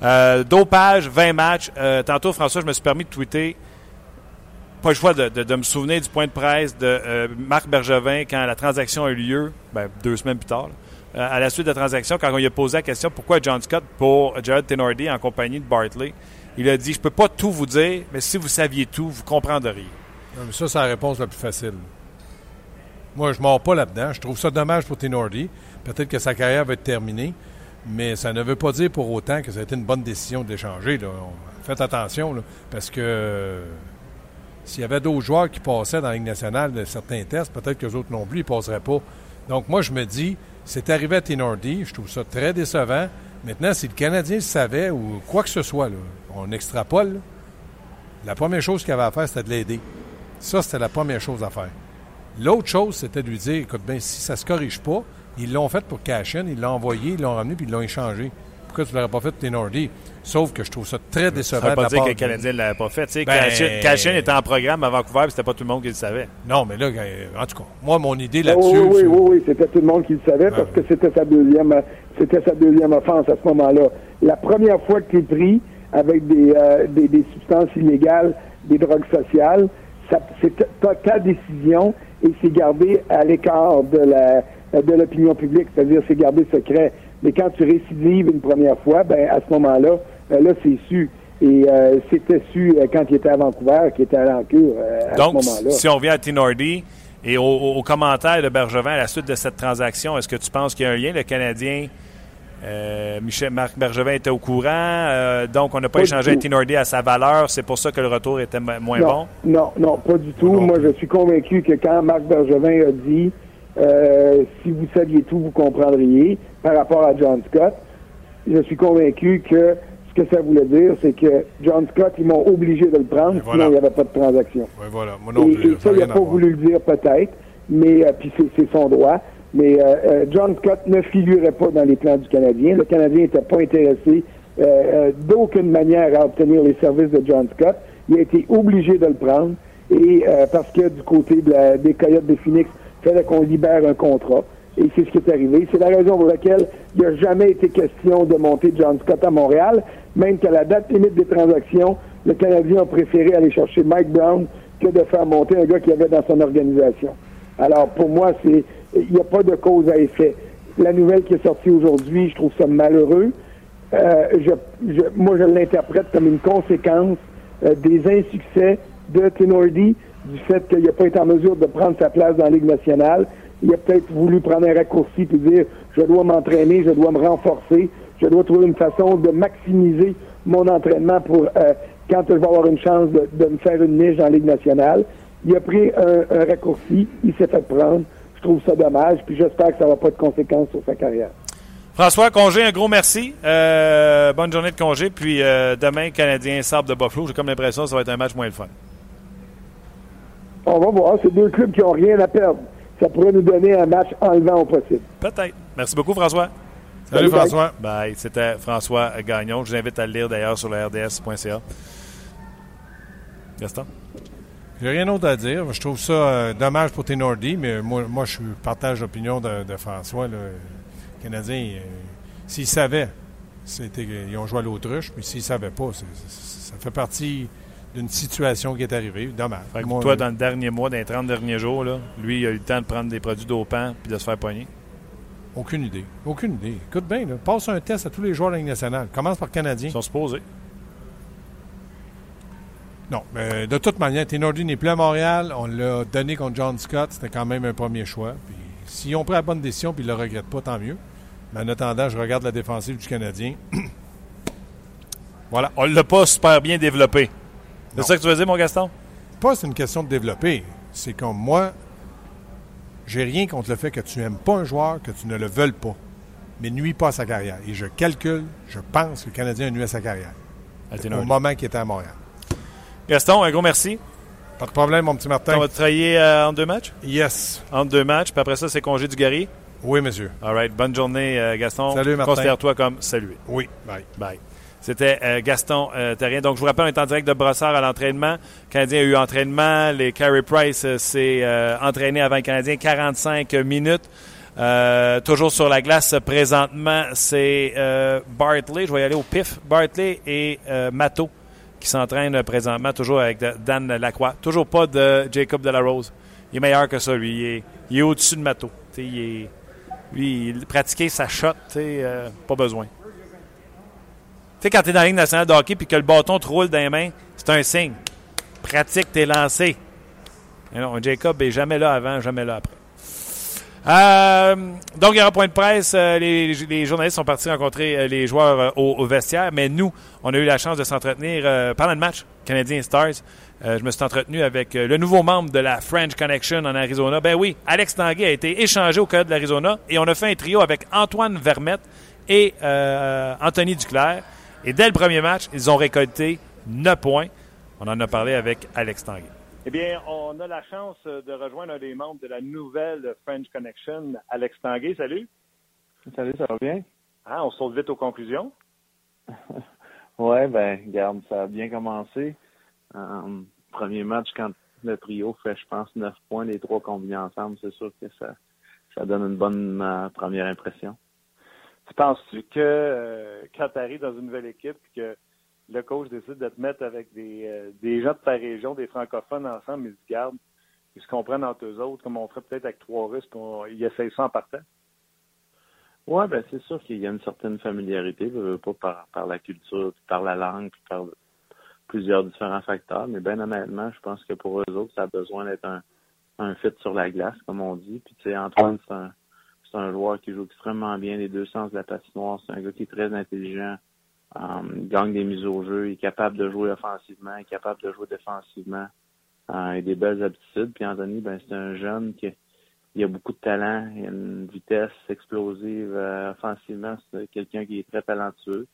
Euh, dopage, 20 matchs. Euh, tantôt, François, je me suis permis de tweeter. Pas le choix de, me souvenir du point de presse de euh, Marc Bergevin quand la transaction a eu lieu, ben, deux semaines plus tard. À la suite de la transaction, quand on lui a posé la question pourquoi John Scott pour Jared Tenordi en compagnie de Bartley, il a dit Je peux pas tout vous dire, mais si vous saviez tout, vous comprendriez. Mais ça, c'est la réponse la plus facile. Moi, je ne mords pas là-dedans. Je trouve ça dommage pour Tenordi. Peut-être que sa carrière va être terminée. Mais ça ne veut pas dire pour autant que ça a été une bonne décision d'échanger. Faites attention, parce que euh, s'il y avait d'autres joueurs qui passaient dans la Ligue nationale de certains tests, peut-être que les autres non plus, ils ne passeraient pas. Donc moi, je me dis, c'est arrivé à Tenordi, je trouve ça très décevant. Maintenant, si le Canadien savait ou quoi que ce soit, on extrapole, la première chose qu'il avait à faire, c'était de l'aider. Ça, c'était la première chose à faire. L'autre chose, c'était de lui dire, écoute, bien, si ça ne se corrige pas, ils l'ont fait pour Cashin, ils l'ont envoyé, ils l'ont ramené, puis ils l'ont échangé. Pourquoi tu ne l'aurais pas fait pour Tenordi? Sauf que je trouve ça très décevant. Ça ne veut pas dire que le du- Canadien ne l'avait pas fait. Tu sais, Ben- Cashin, était en programme à Vancouver, puis c'était pas tout le monde qui le savait. Non, mais là, euh, en tout cas, moi, mon idée là-dessus. oui, oui, oui, c'était tout le monde qui le savait parce que c'était sa deuxième c'était sa deuxième offense à ce moment-là. La première fois que tu es pris avec des, euh, des, des substances illégales, des drogues sociales, c'est ta, ta décision et c'est gardé à l'écart de la de l'opinion publique, c'est-à-dire c'est gardé secret. Mais quand tu récidives une première fois, ben à ce moment-là, euh, là c'est su. Et euh, c'était su euh, quand il était à Vancouver, qu'il était à l'encure euh, à Donc, ce moment-là. si on revient à Tenordi et au, au- au commentaire de Bergevin à la suite de cette transaction, est-ce que tu penses qu'il y a un lien? Le Canadien, euh, Michel, Marc Bergevin était au courant, euh, donc on n'a pas Pas échangé à à sa valeur. C'est pour ça que le retour était mo- moins non, bon? Non, non, pas du tout. Non Moi, je suis convaincu que quand Marc Bergevin a dit euh, si vous saviez tout, vous comprendriez par rapport à John Scott, je suis convaincu que ce que ça voulait dire, c'est que John Scott, ils m'ont obligé de le prendre, voilà. sinon il n'y avait pas de transaction. Oui, voilà. Moi non Et, ça, il n'a pas voulu le dire peut-être, mais euh, puis c'est, son droit. Mais euh, euh, John Scott ne figurait pas dans les plans du Canadien. Le Canadien n'était pas intéressé d'aucune manière à obtenir les services de John Scott. Il a été obligé de le prendre et euh, parce que du côté de la- des Coyotes de Phoenix, qu'on libère un contrat. Et c'est ce qui est arrivé. C'est la raison pour laquelle il n'a jamais été question de monter John Scott à Montréal, même qu'à la date limite des transactions, le Canadien a préféré aller chercher Mike Brown que de faire monter un gars qu'il avait dans son organisation. Alors, pour moi, c'est il n'y a pas de cause à effet. La nouvelle qui est sortie aujourd'hui, je trouve ça malheureux. Euh, moi, je l'interprète comme une conséquence euh, des insuccès de Tenordi, du fait qu'il n'a pas été en mesure de prendre sa place dans la Ligue nationale. Il a peut-être voulu prendre un raccourci et dire je dois m'entraîner, je dois me renforcer, je dois trouver une façon de maximiser mon entraînement pour euh, quand je vais avoir une chance de, me faire une niche dans la Ligue nationale. Il a pris un, un raccourci, il s'est fait prendre. Je trouve ça dommage, puis j'espère que ça va pas de conséquences sur sa carrière. François, congé, un gros merci. Euh, bonne journée de congé. Puis euh, demain, Canadien Sable de Buffalo. J'ai comme l'impression que ça va être un match moins le fun. On va voir, c'est deux clubs qui ont rien à perdre. Ça pourrait nous donner un match enlevant au possible. Peut-être. Merci beaucoup, François. Salut. François. Bye. C'était François Gagnon. Je vous invite à le lire d'ailleurs sur le rds.ca. Gaston? J'ai rien d'autre à dire. Je trouve ça euh, dommage pour Tenordi, mais moi, moi je partage l'opinion de, de François. Là. Les Canadiens, euh, s'ils savaient, c'était, ils ont joué à l'autruche, mais s'ils ne savaient pas, ça fait partie d'une situation qui est arrivée. Dommage. Fait que Moi, toi, dans le dernier mois, dans les 30 derniers jours, là, lui, il a eu le temps de prendre des produits dopants puis de se faire pogner. Aucune idée. Aucune idée. Écoute bien, là, passe un test à tous les joueurs de la Ligue nationale. Commence par Canadien. Ils sont supposés. Non, mais de toute manière, Tenordi n'est plus à Montréal. On l'a donné contre John Scott. C'était quand même un premier choix. Puis, s'ils ont pris la bonne décision puis ils ne le regrettent pas, tant mieux. Mais en attendant, je regarde la défensive du Canadien. On l'a pas super bien développé. C'est ça que tu veux dire, mon Gaston? Pas c'est une question de développer. c'est comme moi, j'ai rien contre le fait que tu n'aimes pas un joueur, que tu ne le veuilles pas, mais nuit pas à sa carrière. Et je calcule, je pense que le Canadien a nuit à sa carrière. Au moment qu'il était à Montréal. Gaston, un gros merci. Pas de problème, mon petit Martin. On va travailler euh, en deux matchs? Yes. En deux matchs, puis après ça, c'est congé du guerrier? Oui, monsieur. All right. Bonne journée, euh, Gaston. Salut, Martin. Considère-toi comme salué. Oui. Bye. Bye. C'était euh, Gaston euh, Terrien. Donc, je vous rappelle, on est en direct de Brossard à l'entraînement. Le Canadien a eu entraînement. Les Carey Price s'est entraîné avant le Canadien 45 minutes. toujours sur la glace présentement, c'est Bartley. Je vais y aller au pif. Bartley et Mato qui s'entraînent présentement, toujours avec Dan Lacroix. Toujours pas de Jacob Delarose. Il est meilleur que ça, lui. Il est, au-dessus de Mato. Il est, lui, il pratiquait sa shot, euh, pas besoin. Tu sais, quand tu es dans la Ligue nationale de hockey et que le bâton te roule dans les mains, c'est un signe. Pratique, t'es lancé. non, Jacob est jamais là avant, jamais là après. Euh, donc, il y aura point de presse. Euh, les, journalistes sont partis rencontrer les joueurs au, vestiaire, mais nous, on a eu la chance de s'entretenir pendant le match Canadien Stars. Euh, je me suis entretenu avec euh, le nouveau membre de la French Connection en Arizona. Ben oui, Alex Tanguay a été échangé au cas de l'Arizona et on a fait un trio avec Antoine Vermette et euh, Anthony Duclair. Et dès le premier match, ils ont récolté 9 points. On en a parlé avec Alex Tanguay. Eh bien, on a la chance de rejoindre un des membres de la nouvelle French Connection, Alex Tanguay. Salut. Salut, ça va bien? Ah, on saute vite aux conclusions. ouais, ben, garde, ça a bien commencé. Euh, premier match, quand le trio fait, je pense, neuf points, les trois combinés ensemble, c'est sûr que ça, ça donne une bonne euh, première impression. Tu penses-tu que euh, quand tu arrives dans une nouvelle équipe que le coach décide de te mettre avec des, des gens de ta région, des francophones ensemble, ils se gardent, ils se comprennent entre eux autres, comme on ferait peut-être avec trois Russes, puis ils essayent ça en partant? Oui, ben c'est sûr qu'il y a une certaine familiarité, pas par, par la culture, par la langue, puis par plusieurs différents facteurs, mais bien honnêtement, je pense que pour eux autres, ça a besoin d'être un, un fit sur la glace, comme on dit. Puis tu sais, Antoine, c'est un, c'est un joueur qui joue extrêmement bien les deux sens de la patinoire. C'est un gars qui est très intelligent, um, il gagne des mises au jeu, il est capable de jouer offensivement, il est capable de jouer défensivement. Euh, il a des belles habitudes. Puis Anthony, ben c'est un jeune qui a beaucoup de talent, il a une vitesse explosive euh, offensivement. C'est quelqu'un qui est très talentueux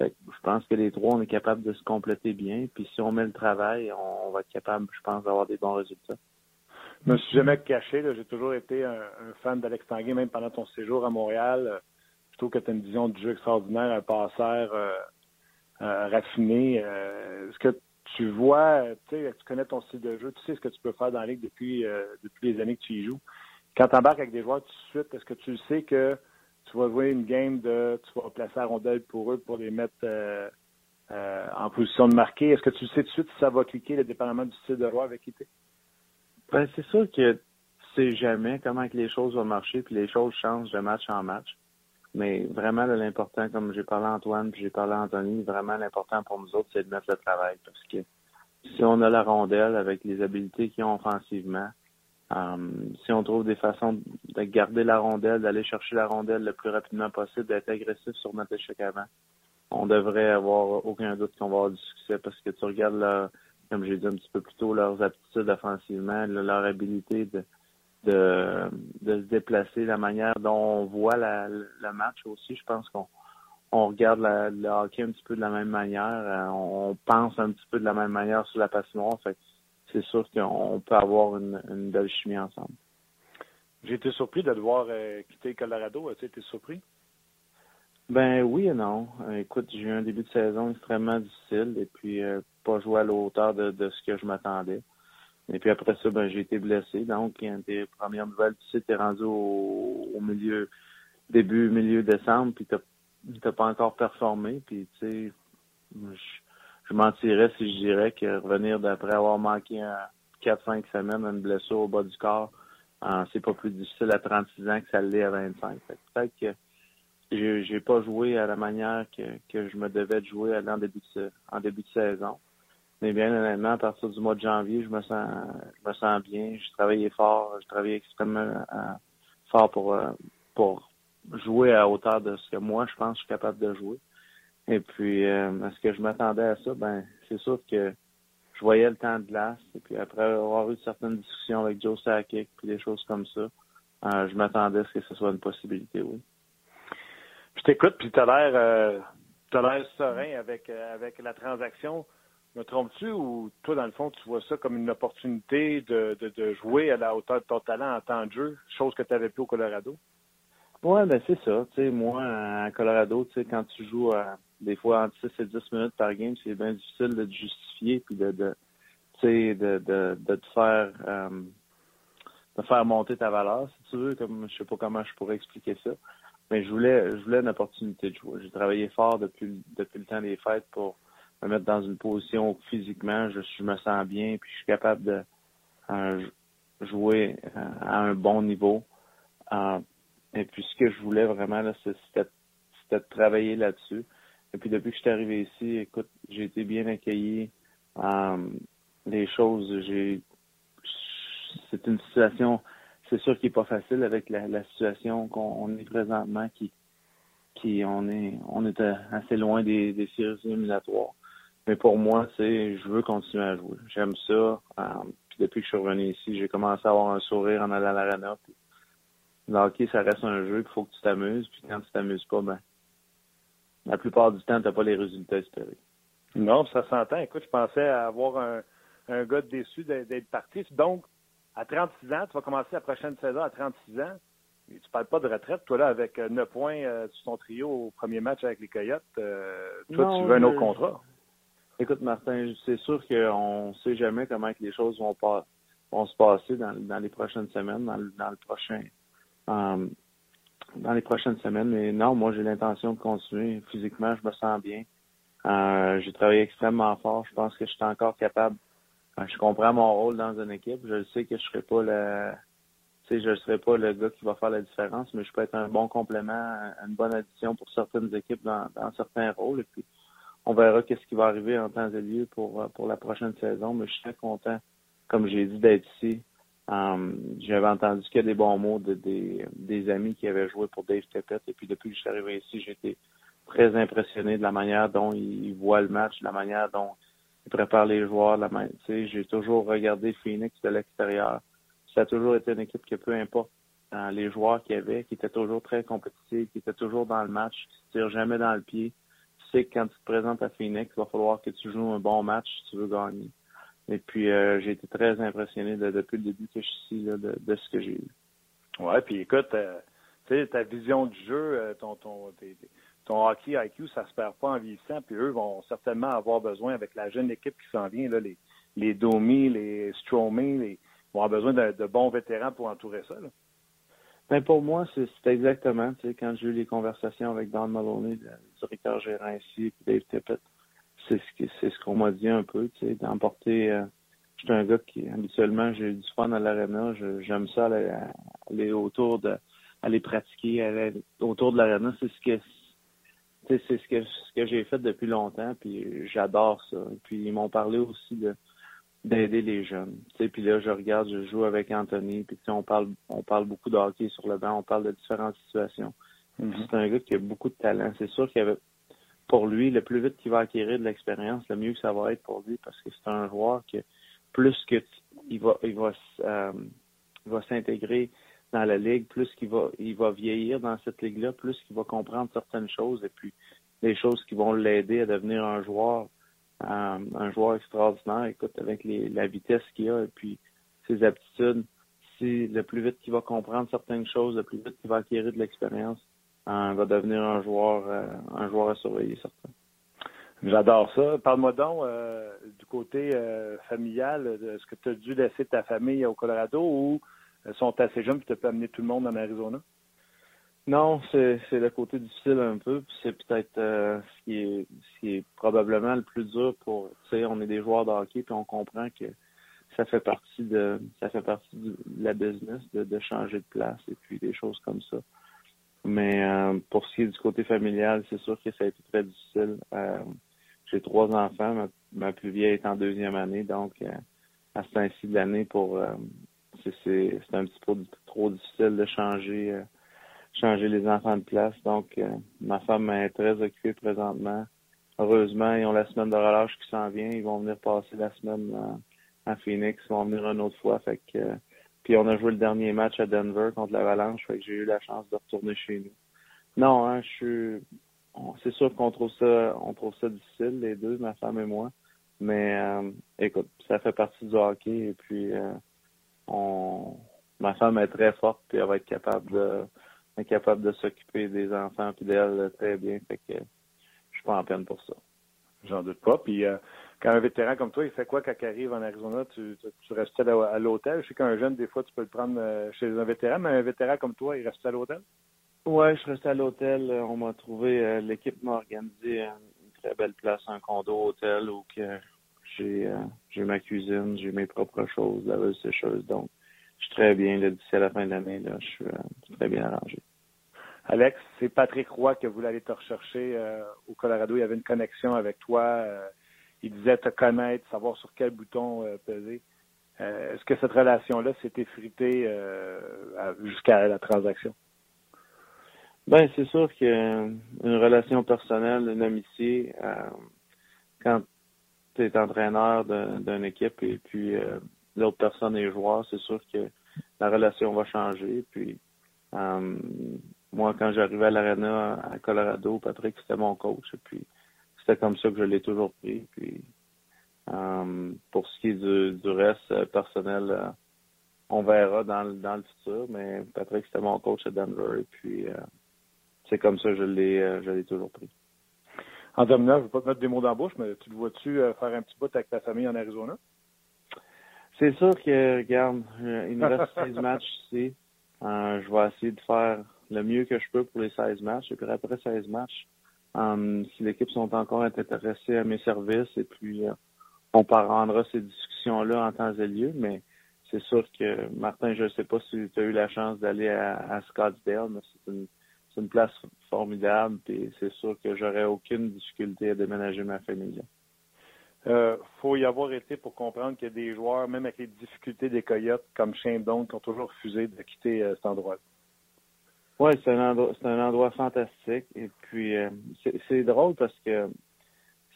je pense que les trois, on est capable de se compléter bien. Puis si on met le travail, on, va être capable, je pense, d'avoir des bons résultats. Je me suis jamais caché. J'ai toujours été un, fan d'Alex Tanguay, même pendant ton séjour à Montréal. Je trouve que tu as une vision du jeu extraordinaire, un passeur euh, euh, raffiné. Euh, est-ce que tu vois, tu connais ton style de jeu, tu sais ce que tu peux faire dans la ligue depuis, depuis les années que tu y joues. Quand tu embarques avec des joueurs tout de suite, est-ce que tu sais que tu vas jouer une game de, tu vas placer la rondelle pour eux pour les mettre euh, euh, en position de marquer? Est-ce que tu sais tout de suite si ça va cliquer, dépendamment du style de roi avec qui tu Ben, c'est sûr que tu sais jamais comment que les choses vont marcher, puis les choses changent de match en match. Mais vraiment, l'important, comme j'ai parlé à Antoine, puis j'ai parlé à Anthony, vraiment l'important pour nous autres, c'est de mettre le travail. Parce que si on a la rondelle avec les habiletés qu'ils ont offensivement, Um, si on trouve des façons de garder la rondelle, d'aller chercher la rondelle le plus rapidement possible, d'être agressif sur notre échec avant, on devrait avoir aucun doute qu'on va avoir du succès parce que tu regardes, leur, comme j'ai dit un petit peu plus tôt, leurs aptitudes offensivement, leur habilité de, de, de se déplacer, la manière dont on voit la, le match aussi. Je pense qu'on on regarde le hockey un petit peu de la même manière, euh, on, pense un petit peu de la même manière sur la patinoire. Fait c'est sûr qu'on peut avoir une, belle chimie ensemble. J'ai été surpris de devoir euh, quitter Colorado. As-tu été surpris? Ben oui et non. Euh, écoute, j'ai eu un début de saison extrêmement difficile et puis euh, pas joué à la hauteur de, ce que je m'attendais. Et puis après ça, ben j'ai été blessé. Donc, une des premières nouvelles, tu sais, t'es rendu au, milieu, début, milieu décembre, puis t'as, t'as pas encore performé. Puis tu sais, je mentirais si je dirais que revenir d'après avoir manqué 4-5 semaines une blessure au bas du corps, euh, c'est pas plus difficile à 36 ans que ça l'est à 25. Peut-être que j'ai, j'ai pas joué à la manière que, que je me devais de jouer en début de, en début de saison. Mais bien honnêtement, à partir du mois de janvier, je me sens je me sens bien. J'ai travaillé fort, j'ai travaillé extrêmement euh, fort pour euh, pour jouer à hauteur de ce que moi je pense que je suis capable de jouer. Et puis, euh, est-ce que je m'attendais à ça? Ben, c'est sûr que je voyais le temps de glace. Et puis après avoir eu certaines discussions avec Joe Sakic, puis des choses comme ça, je m'attendais à ce que ce soit une possibilité, oui. Je t'écoute, puis tu as l'air l'air serein avec, avec la transaction. Me trompes-tu ou toi, dans le fond, tu vois ça comme une opportunité de, de, de jouer à la hauteur de ton talent en temps de jeu, chose que tu n'avais plus au Colorado? Oui, ben c'est ça. Tu sais, moi, à Colorado, tu sais, quand tu joues à, des fois entre 6 et 10 minutes par game, c'est bien difficile de te justifier puis de, de tu sais, de, de, de te faire euh, de faire monter ta valeur, si tu veux, comme je sais pas comment je pourrais expliquer ça. Mais je voulais je voulais une opportunité de jouer. J'ai travaillé fort depuis depuis le temps des fêtes pour me mettre dans une position où physiquement je, je me sens bien puis je suis capable de euh, jouer euh, à un bon niveau. Euh, et puis ce que je voulais vraiment, c'était, de travailler là-dessus. Et puis depuis que je suis arrivé ici, écoute, j'ai été bien accueilli. Les choses, c'est une situation, c'est sûr qui est pas facile avec la, situation qu'on est présentement, qui qui on est on assez loin des, des séries. Mais pour moi, c'est je veux continuer à jouer. J'aime ça. Euh, puis depuis que je suis revenu ici, j'ai commencé à avoir un sourire en allant à l'arena. Le hockey, ça reste un jeu, il faut que tu t'amuses. Puis quand tu t'amuses pas, ben, la plupart du temps, tu n'as pas les résultats espérés. Non, ça s'entend. Écoute, je pensais avoir un, un gars déçu d'être parti. Donc, à 36 ans, tu vas commencer la prochaine saison à 36 ans. Mais tu parles pas de retraite, toi là, avec 9 euh, points euh, sur ton trio au premier match avec les Coyotes. Euh, toi, tu veux un autre contrat. Écoute, Martin, c'est sûr qu'on ne sait jamais comment les choses vont, pas, vont se passer dans, dans les prochaines semaines, dans dans le prochain euh, dans les prochaines semaines. Mais non, moi, j'ai l'intention de continuer. Physiquement, je me sens bien. Euh, j'ai travaillé extrêmement fort. Je pense que je suis encore capable. Euh, je comprends mon rôle dans une équipe. Je sais que je serai pas le, tu sais, je serai pas le gars qui va faire la différence, mais je peux être un bon complément, une bonne addition pour certaines équipes dans, certains rôles. On verra qu'est-ce qui va arriver en temps et lieu pour, pour la prochaine saison. Mais je suis très content, comme j'ai dit, d'être ici. Um, J'avais entendu a des bons mots de, des, des amis qui avaient joué pour Dave Tepet. Et puis depuis que je suis arrivé ici, j'ai été très impressionné de la manière dont il voit le match, de la manière dont il prépare les joueurs. J'ai toujours regardé Phoenix de l'extérieur. Ça a toujours été une équipe que peu importe euh, les joueurs qu'il y avait, qui était toujours très compétitif, qui était toujours dans le match, qui ne tire jamais dans le pied. Tu sais que quand tu te présentes à Phoenix, il va falloir que tu joues un bon match si tu veux gagner. Et puis, euh, j'ai été très impressionné depuis le début que je suis ici de, de, ce que j'ai eu. Ouais, puis écoute, euh, tu sais, ta vision du jeu, euh, ton, hockey IQ, ça se perd pas en vieillissant, puis eux vont certainement avoir besoin, avec la jeune équipe qui s'en vient, là, les, les Domi, les Stromey, les, vont avoir besoin de, bons vétérans pour entourer ça. Là. Ben pour moi, c'est exactement, tu sais, quand j'ai eu les conversations avec Don Maloney, directeur gérant ici, puis Dave Tippett, c'est ce ce qu'on m'a dit un peu, tu sais, d'emporter. Euh, je suis un gars qui habituellement j'ai du fun à l'aréna, j'aime ça aller, autour de aller pratiquer, aller autour de l'aréna, c'est ce que c'est ce que j'ai fait depuis longtemps, puis j'adore ça. puis ils m'ont parlé aussi de d'aider les jeunes. Tu sais, puis là je regarde, je joue avec Anthony, puis on parle on parle beaucoup de hockey sur le banc, on parle de différentes situations. C'est un gars qui a beaucoup de talent. C'est sûr qu'il avait pour lui, le plus vite qu'il va acquérir de l'expérience, le mieux que ça va être pour lui parce que c'est un joueur que plus que il va il va euh, va s'intégrer dans la ligue, plus qu'il va il va vieillir dans cette ligue-là, plus qu'il va comprendre certaines choses et puis des choses qui vont l'aider à devenir un joueur euh, un joueur extraordinaire. Écoute, avec les, la vitesse qu'il a et puis ses aptitudes, si le plus vite qu'il va comprendre certaines choses, le plus vite qu'il va acquérir de l'expérience, euh, va devenir un joueur, euh, un joueur à surveiller, certain. J'adore ça. Parle-moi donc euh, du côté familial. Est-ce que tu as dû laisser ta famille au Colorado ou sont assez jeunes et tu peux amener tout le monde en Arizona? Non, c'est le côté difficile un peu. C'est peut-être ce qui est ce qui est probablement le plus dur pour tu sais, on est des joueurs de hockey puis on comprend que ça fait partie de ça fait partie de la business de, de changer de place et puis des choses comme ça. Mais euh, pour ce qui est du côté familial, c'est sûr que ça a été très difficile. Euh, j'ai trois enfants, ma, plus vieille est en deuxième année, donc euh, à ce temps-ci de l'année, pour c'est un petit peu trop difficile de changer changer les enfants de place. Donc ma femme est très occupée présentement. heureusement, ils ont la semaine de relâche qui s'en vient. Ils vont venir passer la semaine à, Phoenix. Ils vont venir une autre fois. Fait que, puis on a joué le dernier match à Denver contre l'Avalanche. Fait que j'ai eu la chance de retourner chez nous. Non, hein, je suis. C'est sûr qu'on trouve ça, on trouve ça difficile, les deux, ma femme et moi. Mais euh, écoute, ça fait partie du hockey et puis euh, on, ma femme est très forte puis elle va être capable de, être capable de s'occuper des enfants puis d'elle très bien. Fait que je suis pas en peine pour ça. J'en doute pas. Puis euh, quand un vétéran comme toi, il fait quoi quand il arrive en Arizona? Tu, tu, restes à l'hôtel? Je sais qu'un jeune, des fois, tu peux le prendre chez un vétéran, mais un vétéran comme toi, il reste à l'hôtel? Ouais, je reste à l'hôtel. On m'a trouvé, l'équipe m'a organisé très belle place, un condo hôtel où que j'ai euh, j'ai ma cuisine, j'ai mes propres choses, la veille sécheuse. Donc, je suis très bien d'ici à la fin de l'année. Je suis euh, très bien arrangé. Alex, c'est Patrick Roy que vous allez te rechercher euh, au Colorado. Il y avait une connexion avec toi. Il disait te connaître, savoir sur quel bouton peser. Est-ce que cette relation-là s'est effritée jusqu'à la transaction? Ben, c'est sûr qu'une relation personnelle, une amitié, euh, quand tu es entraîneur d'une équipe et puis euh, l'autre personne est joueur, c'est sûr que la relation va changer. Puis euh, moi, quand j'arrivais à l'Arena à Colorado, Patrick, c'était mon coach. Puis c'était comme ça que je l'ai toujours pris. Puis pour ce qui est du, du reste personnel, on verra dans, dans le futur. Mais Patrick, c'était mon coach à Denver. Et puis c'est comme ça que je l'ai, euh, je l'ai toujours pris. En terminant, je ne veux pas te mettre des mots dans la bouche, mais tu le vois-tu euh, faire un petit bout avec ta famille en Arizona? C'est sûr que, regarde, euh, il nous reste 16 matchs ici. je vais essayer de faire le mieux que je peux pour les 16 matchs. Et puis après 16 matchs, si l'équipe sont encore intéressées à mes services, et puis on prendra ces discussions-là en temps et lieu, mais c'est sûr que, Martin, je ne sais pas si tu as eu la chance d'aller à, Scottsdale, mais c'est une place formidable, et c'est sûr que j'aurais aucune difficulté à déménager ma famille Il euh, faut y avoir été pour comprendre qu'il y a des joueurs, même avec les difficultés des Coyotes, comme Shane qui ont toujours refusé de quitter euh, cet endroit. Oui, c'est un endroit, c'est un endroit fantastique. Et puis, euh, c'est, drôle parce que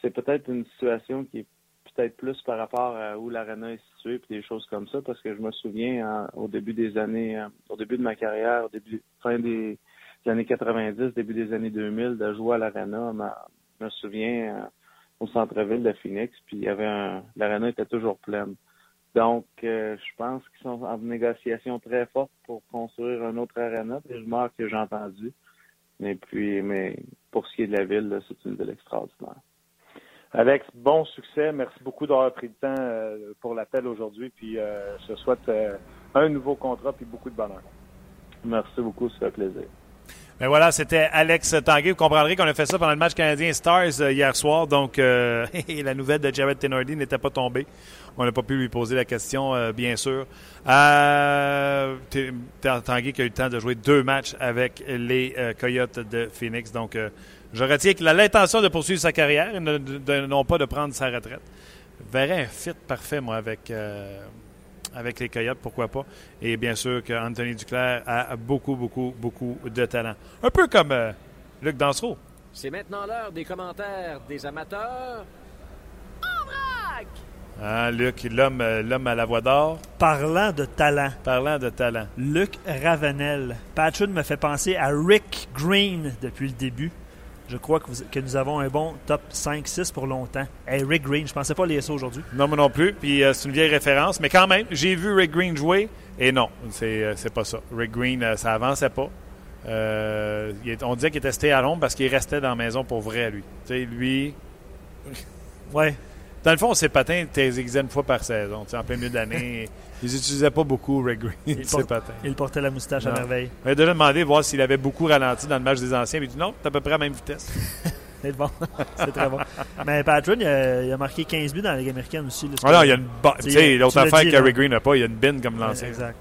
c'est peut-être une situation qui est peut-être plus par rapport à où l'arena est située puis des choses comme ça, parce que je me souviens au début des années, au début de ma carrière, au début, fin des des années 90, début des années 2000, de jouer à l'Arena. Je me souviens euh, au centre-ville de Phoenix, puis il y avait un, l'Arena était toujours pleine. Donc, euh, je pense qu'ils sont en négociation très forte pour construire un autre arena, des rumeurs que j'ai entendues. Mais puis, mais pour ce qui est de la ville, c'est une ville extraordinaire. Alex, bon succès. Merci beaucoup d'avoir pris le temps euh, pour l'appel aujourd'hui. Puis je te souhaite un nouveau contrat puis beaucoup de bonheur. Merci beaucoup, ça fait plaisir. Mais voilà, c'était Alex Tanguay. Vous comprendrez qu'on a fait ça pendant le match canadien Stars euh, hier soir. Donc, euh, la nouvelle de Jared Tenordi n'était pas tombée. On n'a pas pu lui poser la question, euh, bien sûr. Euh, Tanguay qui a eu le temps de jouer deux matchs avec les Coyotes de Phoenix. Donc, je retiens qu'il a l'intention de poursuivre sa carrière et non pas de prendre sa retraite. Je verrais un fit parfait, moi, avec avec les Coyotes, pourquoi pas. Et bien sûr qu'Anthony Duclair a beaucoup, beaucoup, beaucoup de talent. Un peu comme euh, Luc Dansereau. C'est maintenant l'heure des commentaires des amateurs. En vrac! Ah, Luc, l'homme, euh, l'homme à la voix d'or. Parlant de talent. Parlant de talent. Luc Ravenel. Patrick me fait penser à Rick Green depuis le début. Je crois que, nous avons un bon top 5-6 pour longtemps. Hey, Rick Green, je pensais pas lire ça aujourd'hui. Non, moi non plus. Puis euh, c'est une vieille référence. Mais quand même, j'ai vu Rick Green jouer et non, c'est, euh, pas ça. Rick Green, euh, ça avançait pas. on disait qu'il était stay à Londres parce qu'il restait dans la maison pour vrai, lui. Tu sais, lui. ouais. Dans le fond, ses patins étaient exigés une fois par saison. En plein milieu d'année, ils n'utilisaient pas beaucoup Rick Green, il ses patins. Il portait la moustache à merveille. On a déjà demandé de voir s'il avait beaucoup ralenti dans le match des anciens. Il dit non, c'est à peu près à la même vitesse. c'est bon. c'est très bon. Mais Patrick, il a, marqué 15 buts dans la Ligue américaine aussi. ah non, il y a une. L'autre affaire que Rick Green n'a pas, il y a une bin comme l'ancien. exact.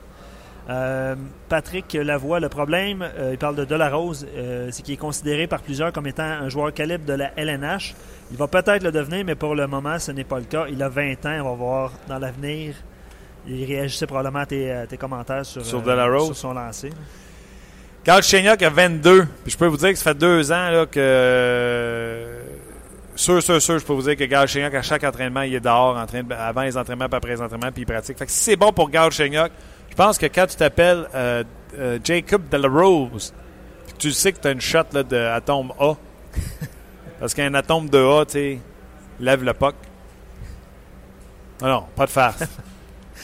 Euh, Patrick Lavoie, le problème, euh, il parle de Delarose, euh, c'est qu'il est considéré par plusieurs comme étant un joueur calibre de la LNH. Il va peut-être le devenir, mais pour le moment, ce n'est pas le cas. Il a 20 ans, on va voir dans l'avenir. Il réagissait probablement à tes, commentaires sur, sur, sur, son lancer. Carl Chenyok a 22. Puis je peux vous dire que ça fait deux ans là, que sûr, sûr, sûr, je peux vous dire que Gal Chenyok, à chaque entraînement, il est dehors en train de- avant les entraînements, puis après les entraînements, puis il pratique. Fait que si c'est bon pour Gal Chenyok, je pense que quand tu t'appelles euh, euh, Jacob Delarose, puis que tu sais que tu as une shot là, de atome A, parce qu'un atome de A, tu sais, lève le puck. Non, non, pas de farce.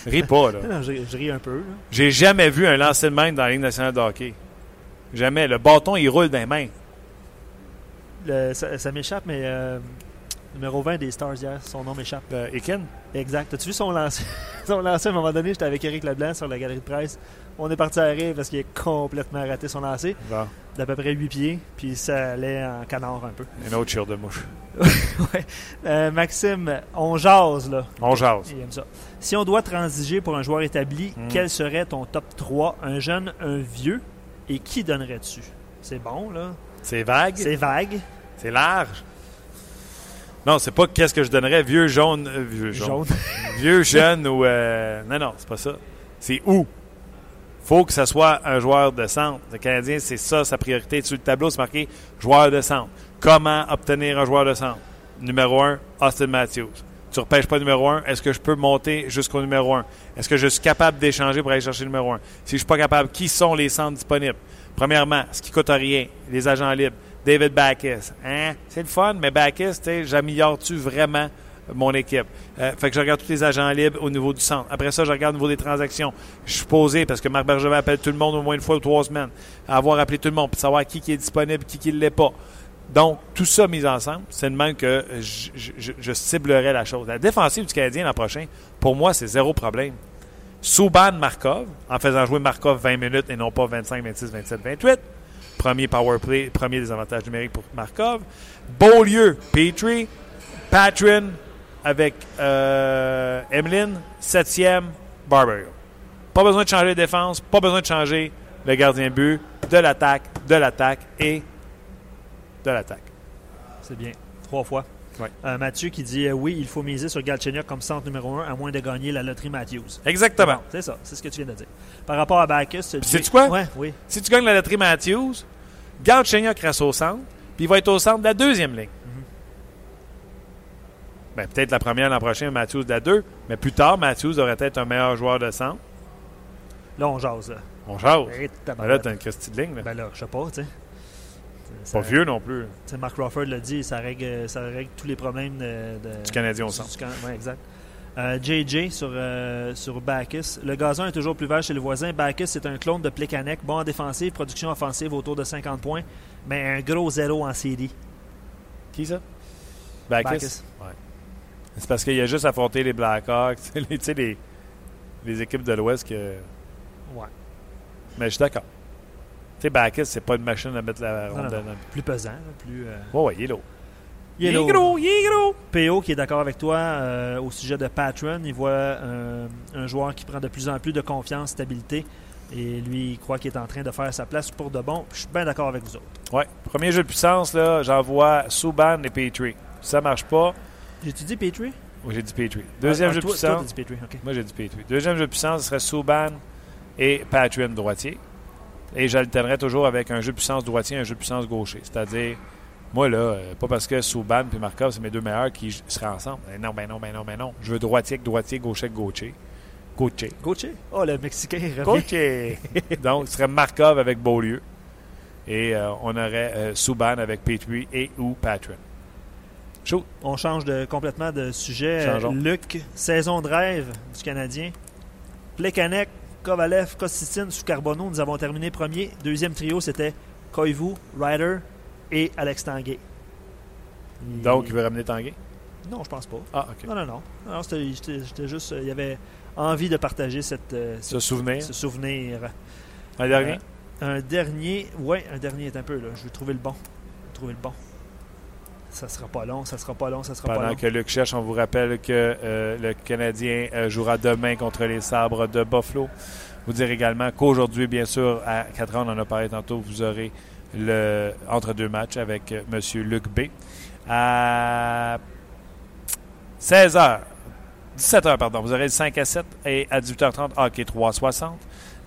Ris pas, là. Non, je, je ris un peu. J'ai jamais vu un lancer de main dans la Ligue nationale de hockey. Jamais. Le bâton, il roule dans les mains. Le- ça ça m'échappe, mais euh, numéro 20 des Stars hier, son nom m'échappe. Euh, Ekin? Exact. As-tu vu son lancer? son lancer, à un moment donné, j'étais avec Eric Leblanc sur la galerie de presse. On est parti à rire parce qu'il a complètement raté son lancer Bon, d'à peu près 8 pieds, puis ça allait en canard un peu. une autre chire de mouche. ouais. Euh, Maxime, on jase, là. On jase. Il aime ça. Si on doit transiger pour un joueur établi, Hmm. quel serait ton top 3 Un jeune, un vieux? Et qui donnerais-tu? C'est bon, là. C'est vague. C'est vague. C'est large. Non, c'est pas qu'est-ce que je donnerais, vieux jaune, euh, vieux jaune, Jaune. vieux jeune ou euh, non non, c'est pas ça. C'est où? Faut que ce soit un joueur de centre. Le Canadien, c'est ça sa priorité. Sur le tableau, c'est marqué joueur de centre. Comment obtenir un joueur de centre? Numéro 1, Austin Matthews. Tu repêches pas numéro 1, est-ce que je peux monter jusqu'au numéro 1 Est-ce que je suis capable d'échanger pour aller chercher le numéro 1 Si je suis pas capable, qui sont les centres disponibles? Premièrement, ce qui coûte rien, les agents libres. David Backus. Hein? C'est le fun, mais Backus, j'améliore-tu vraiment mon équipe? Euh, fait que je regarde tous les agents libres au niveau du centre. Après ça, je regarde au niveau des transactions. Je suis posé parce que Marc Bergevin appelle tout le monde au moins une fois ou trois semaines. À avoir appelé tout le monde pour savoir qui, est disponible, qui ne l'est pas. Donc, tout ça mis ensemble, c'est de même que je, ciblerais la chose. La défensive du Canadien l'an prochain, pour moi, c'est zéro problème. Souban Markov, en faisant jouer Markov 20 minutes et non pas 25, 26, 27, 28. Premier power play, premier des avantages numériques pour Markov. Beaulieu, Petrie, Patron avec euh, septième, Barbario. Pas besoin de changer de défense, pas besoin de changer le gardien but, de l'attaque, de l'attaque et de l'attaque. C'est bien. Trois fois. Euh, Mathieu qui dit euh, oui, il faut miser sur Galchenyuk comme centre numéro 1 à moins de gagner la loterie Matthews. Exactement. C'est ça, c'est ce que tu viens de dire. Par rapport à Bacchus, sais-tu quoi? Ouais, oui. Si tu gagnes la loterie Matthews, garde Chenyok reste au centre, puis il va être au centre de la deuxième ligne. Ben, peut-être la première l'an prochain, Matthews de la deux, mais plus tard, Matthews devrait être un meilleur joueur de centre. Là, on jase. Là. On. Eh, Ben là, t'as une Christie de ligne. là. Ben là, je sais pas, tu sais. Pas vieux non plus. Mark Crawford l'a dit, ça règle, ça règle tous les problèmes de, de- Du Canadien au centre. ouais, exact. Euh, JJ sur, euh, sur Bacchus. Le gazon est toujours plus vert chez le voisin. Bacchus, c'est un clone de Plekanec. Bon en défensive, production offensive autour de 50 points, mais un gros zéro en série. Qui ça? Bacchus. Bacchus. Ouais. C'est parce qu'il a juste affronté les Blackhawks, les- tu sais, les, les équipes de l'Ouest que. Ouais. Mais je suis d'accord. Sais, Bacchus, c'est pas une machine à mettre la Non, non, rondelle non. dans- Plus pesant, plus. euh, Ouais, ouais, il est lourd. il est Il est lourd. gros, il est gros. PO qui est d'accord avec toi euh, au sujet de Patron. Il voit euh, un joueur qui prend de plus en plus de confiance, stabilité. Et lui, il croit qu'il est en train de faire sa place pour de bon. Je suis bien d'accord avec vous autres. Ouais. Premier jeu de puissance, là, j'envoie Subban et Petrie. Si ça marche pas, J'ai-tu dit Petrie? oui, j'ai dit Petrie. Deuxième Ah, jeu de puissance. toi, dit Petrie. Moi, j'ai dit Petrie. Deuxième jeu de puissance, ce serait Subban et Patron droitier. Et j'alternerais toujours avec un jeu de puissance droitier et un jeu de puissance gaucher. C'est-à-dire, moi, là, euh, pas parce que Subban et Markov, c'est mes deux meilleurs qui seraient ensemble. Non, ben non, ben non, ben non. Je veux droitier avec droitier, gaucher avec gaucher. Gaucher? Gauthier? Oh, le Mexicain il revient. Gaucher. Donc, ce serait Markov avec Beaulieu. Et euh, on aurait euh, Subban avec Petrie et ou Patron. Shoot. On change de, complètement de sujet. Changeons. Luc, saison de rêve du Canadien. Plekanec, Kovalev, Kostitine, Charbonneau, nous avons terminé premier. Deuxième trio, c'était Koivu, Ryder et Alex Tanguay. Donc, il veut ramener Tanguay? Non, je pense pas. Ah, OK. Non, non, non. non c'était, j'étais- j'étais juste. euh, Il y avait envie de partager cette, euh, Ce souvenir. ce souvenir. Un dernier? Euh, un dernier. Ouais, un dernier est un peu là. Je vais trouver le bon. Je vais trouver le bon. Ça sera pas long, ça sera pas long, ça sera pas Pendant long. que Luc cherche, on vous rappelle que euh, le Canadien euh, jouera demain contre les Sabres de Buffalo. Vous dire également qu'aujourd'hui, bien sûr, à 4 ans, on en a parlé tantôt, vous aurez le entre deux matchs avec euh, M. Luc B. À 16h, 17h, pardon, vous aurez le 5 à 7 et à 18h30, hockey 360.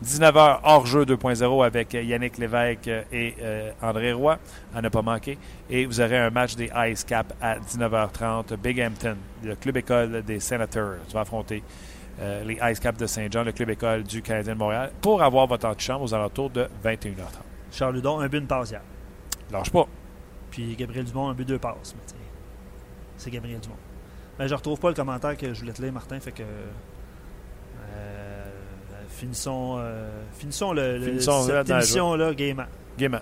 19h, hors-jeu 2.0 avec Yannick Lévesque et euh, André Roy, à ne pas manquer. Et vous aurez un match des Ice Cap à 19h30. Big Hampton, le club école des Senators, va affronter euh, les Ice Cap de Saint-Jean, le club école du Canadien de Montréal, pour avoir votre antichambre aux alentours de 21h30. Charles Ludon, un but, une passe hier. Lâche pas. Puis Gabriel Dumont, un but, deux passes. Tu c'est Gabriel Dumont. Mais je retrouve pas le commentaire que je voulais te lire, Martin. Fait que. Finissons, euh, finissons, le, Finissons cette émission-là gaiement. Gaiement.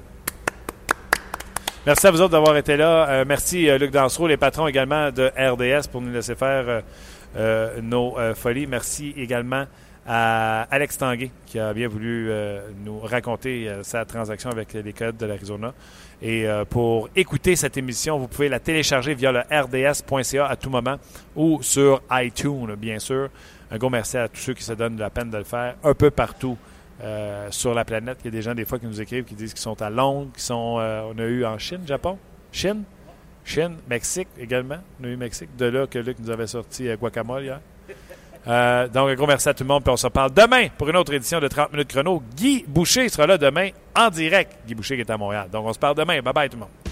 Merci à vous autres d'avoir été là. Euh, merci euh, Luc Dansereau, les patrons également de RDS pour nous laisser faire euh, nos folies. Merci également à Alex Tanguay qui a bien voulu nous raconter sa transaction avec les codes de l'Arizona. Et pour écouter cette émission, vous pouvez la télécharger via le rds.ca à tout moment ou sur iTunes, bien sûr. Un gros merci à tous ceux qui se donnent la peine de le faire un peu partout euh, sur la planète. Il y a des gens des fois qui nous écrivent qui disent qu'ils sont à Londres, qui sont, euh, on a eu en Chine, Japon, Chine, Chine, Mexique également. On a eu Mexique. De là que Luc nous avait sorti euh, guacamole hier. Donc, un gros merci à tout le monde. Puis on se reparle demain pour une autre édition de 30 minutes chrono. Guy Boucher sera là demain en direct. Guy Boucher qui est à Montréal. Donc, on se parle demain. Bye bye tout le monde.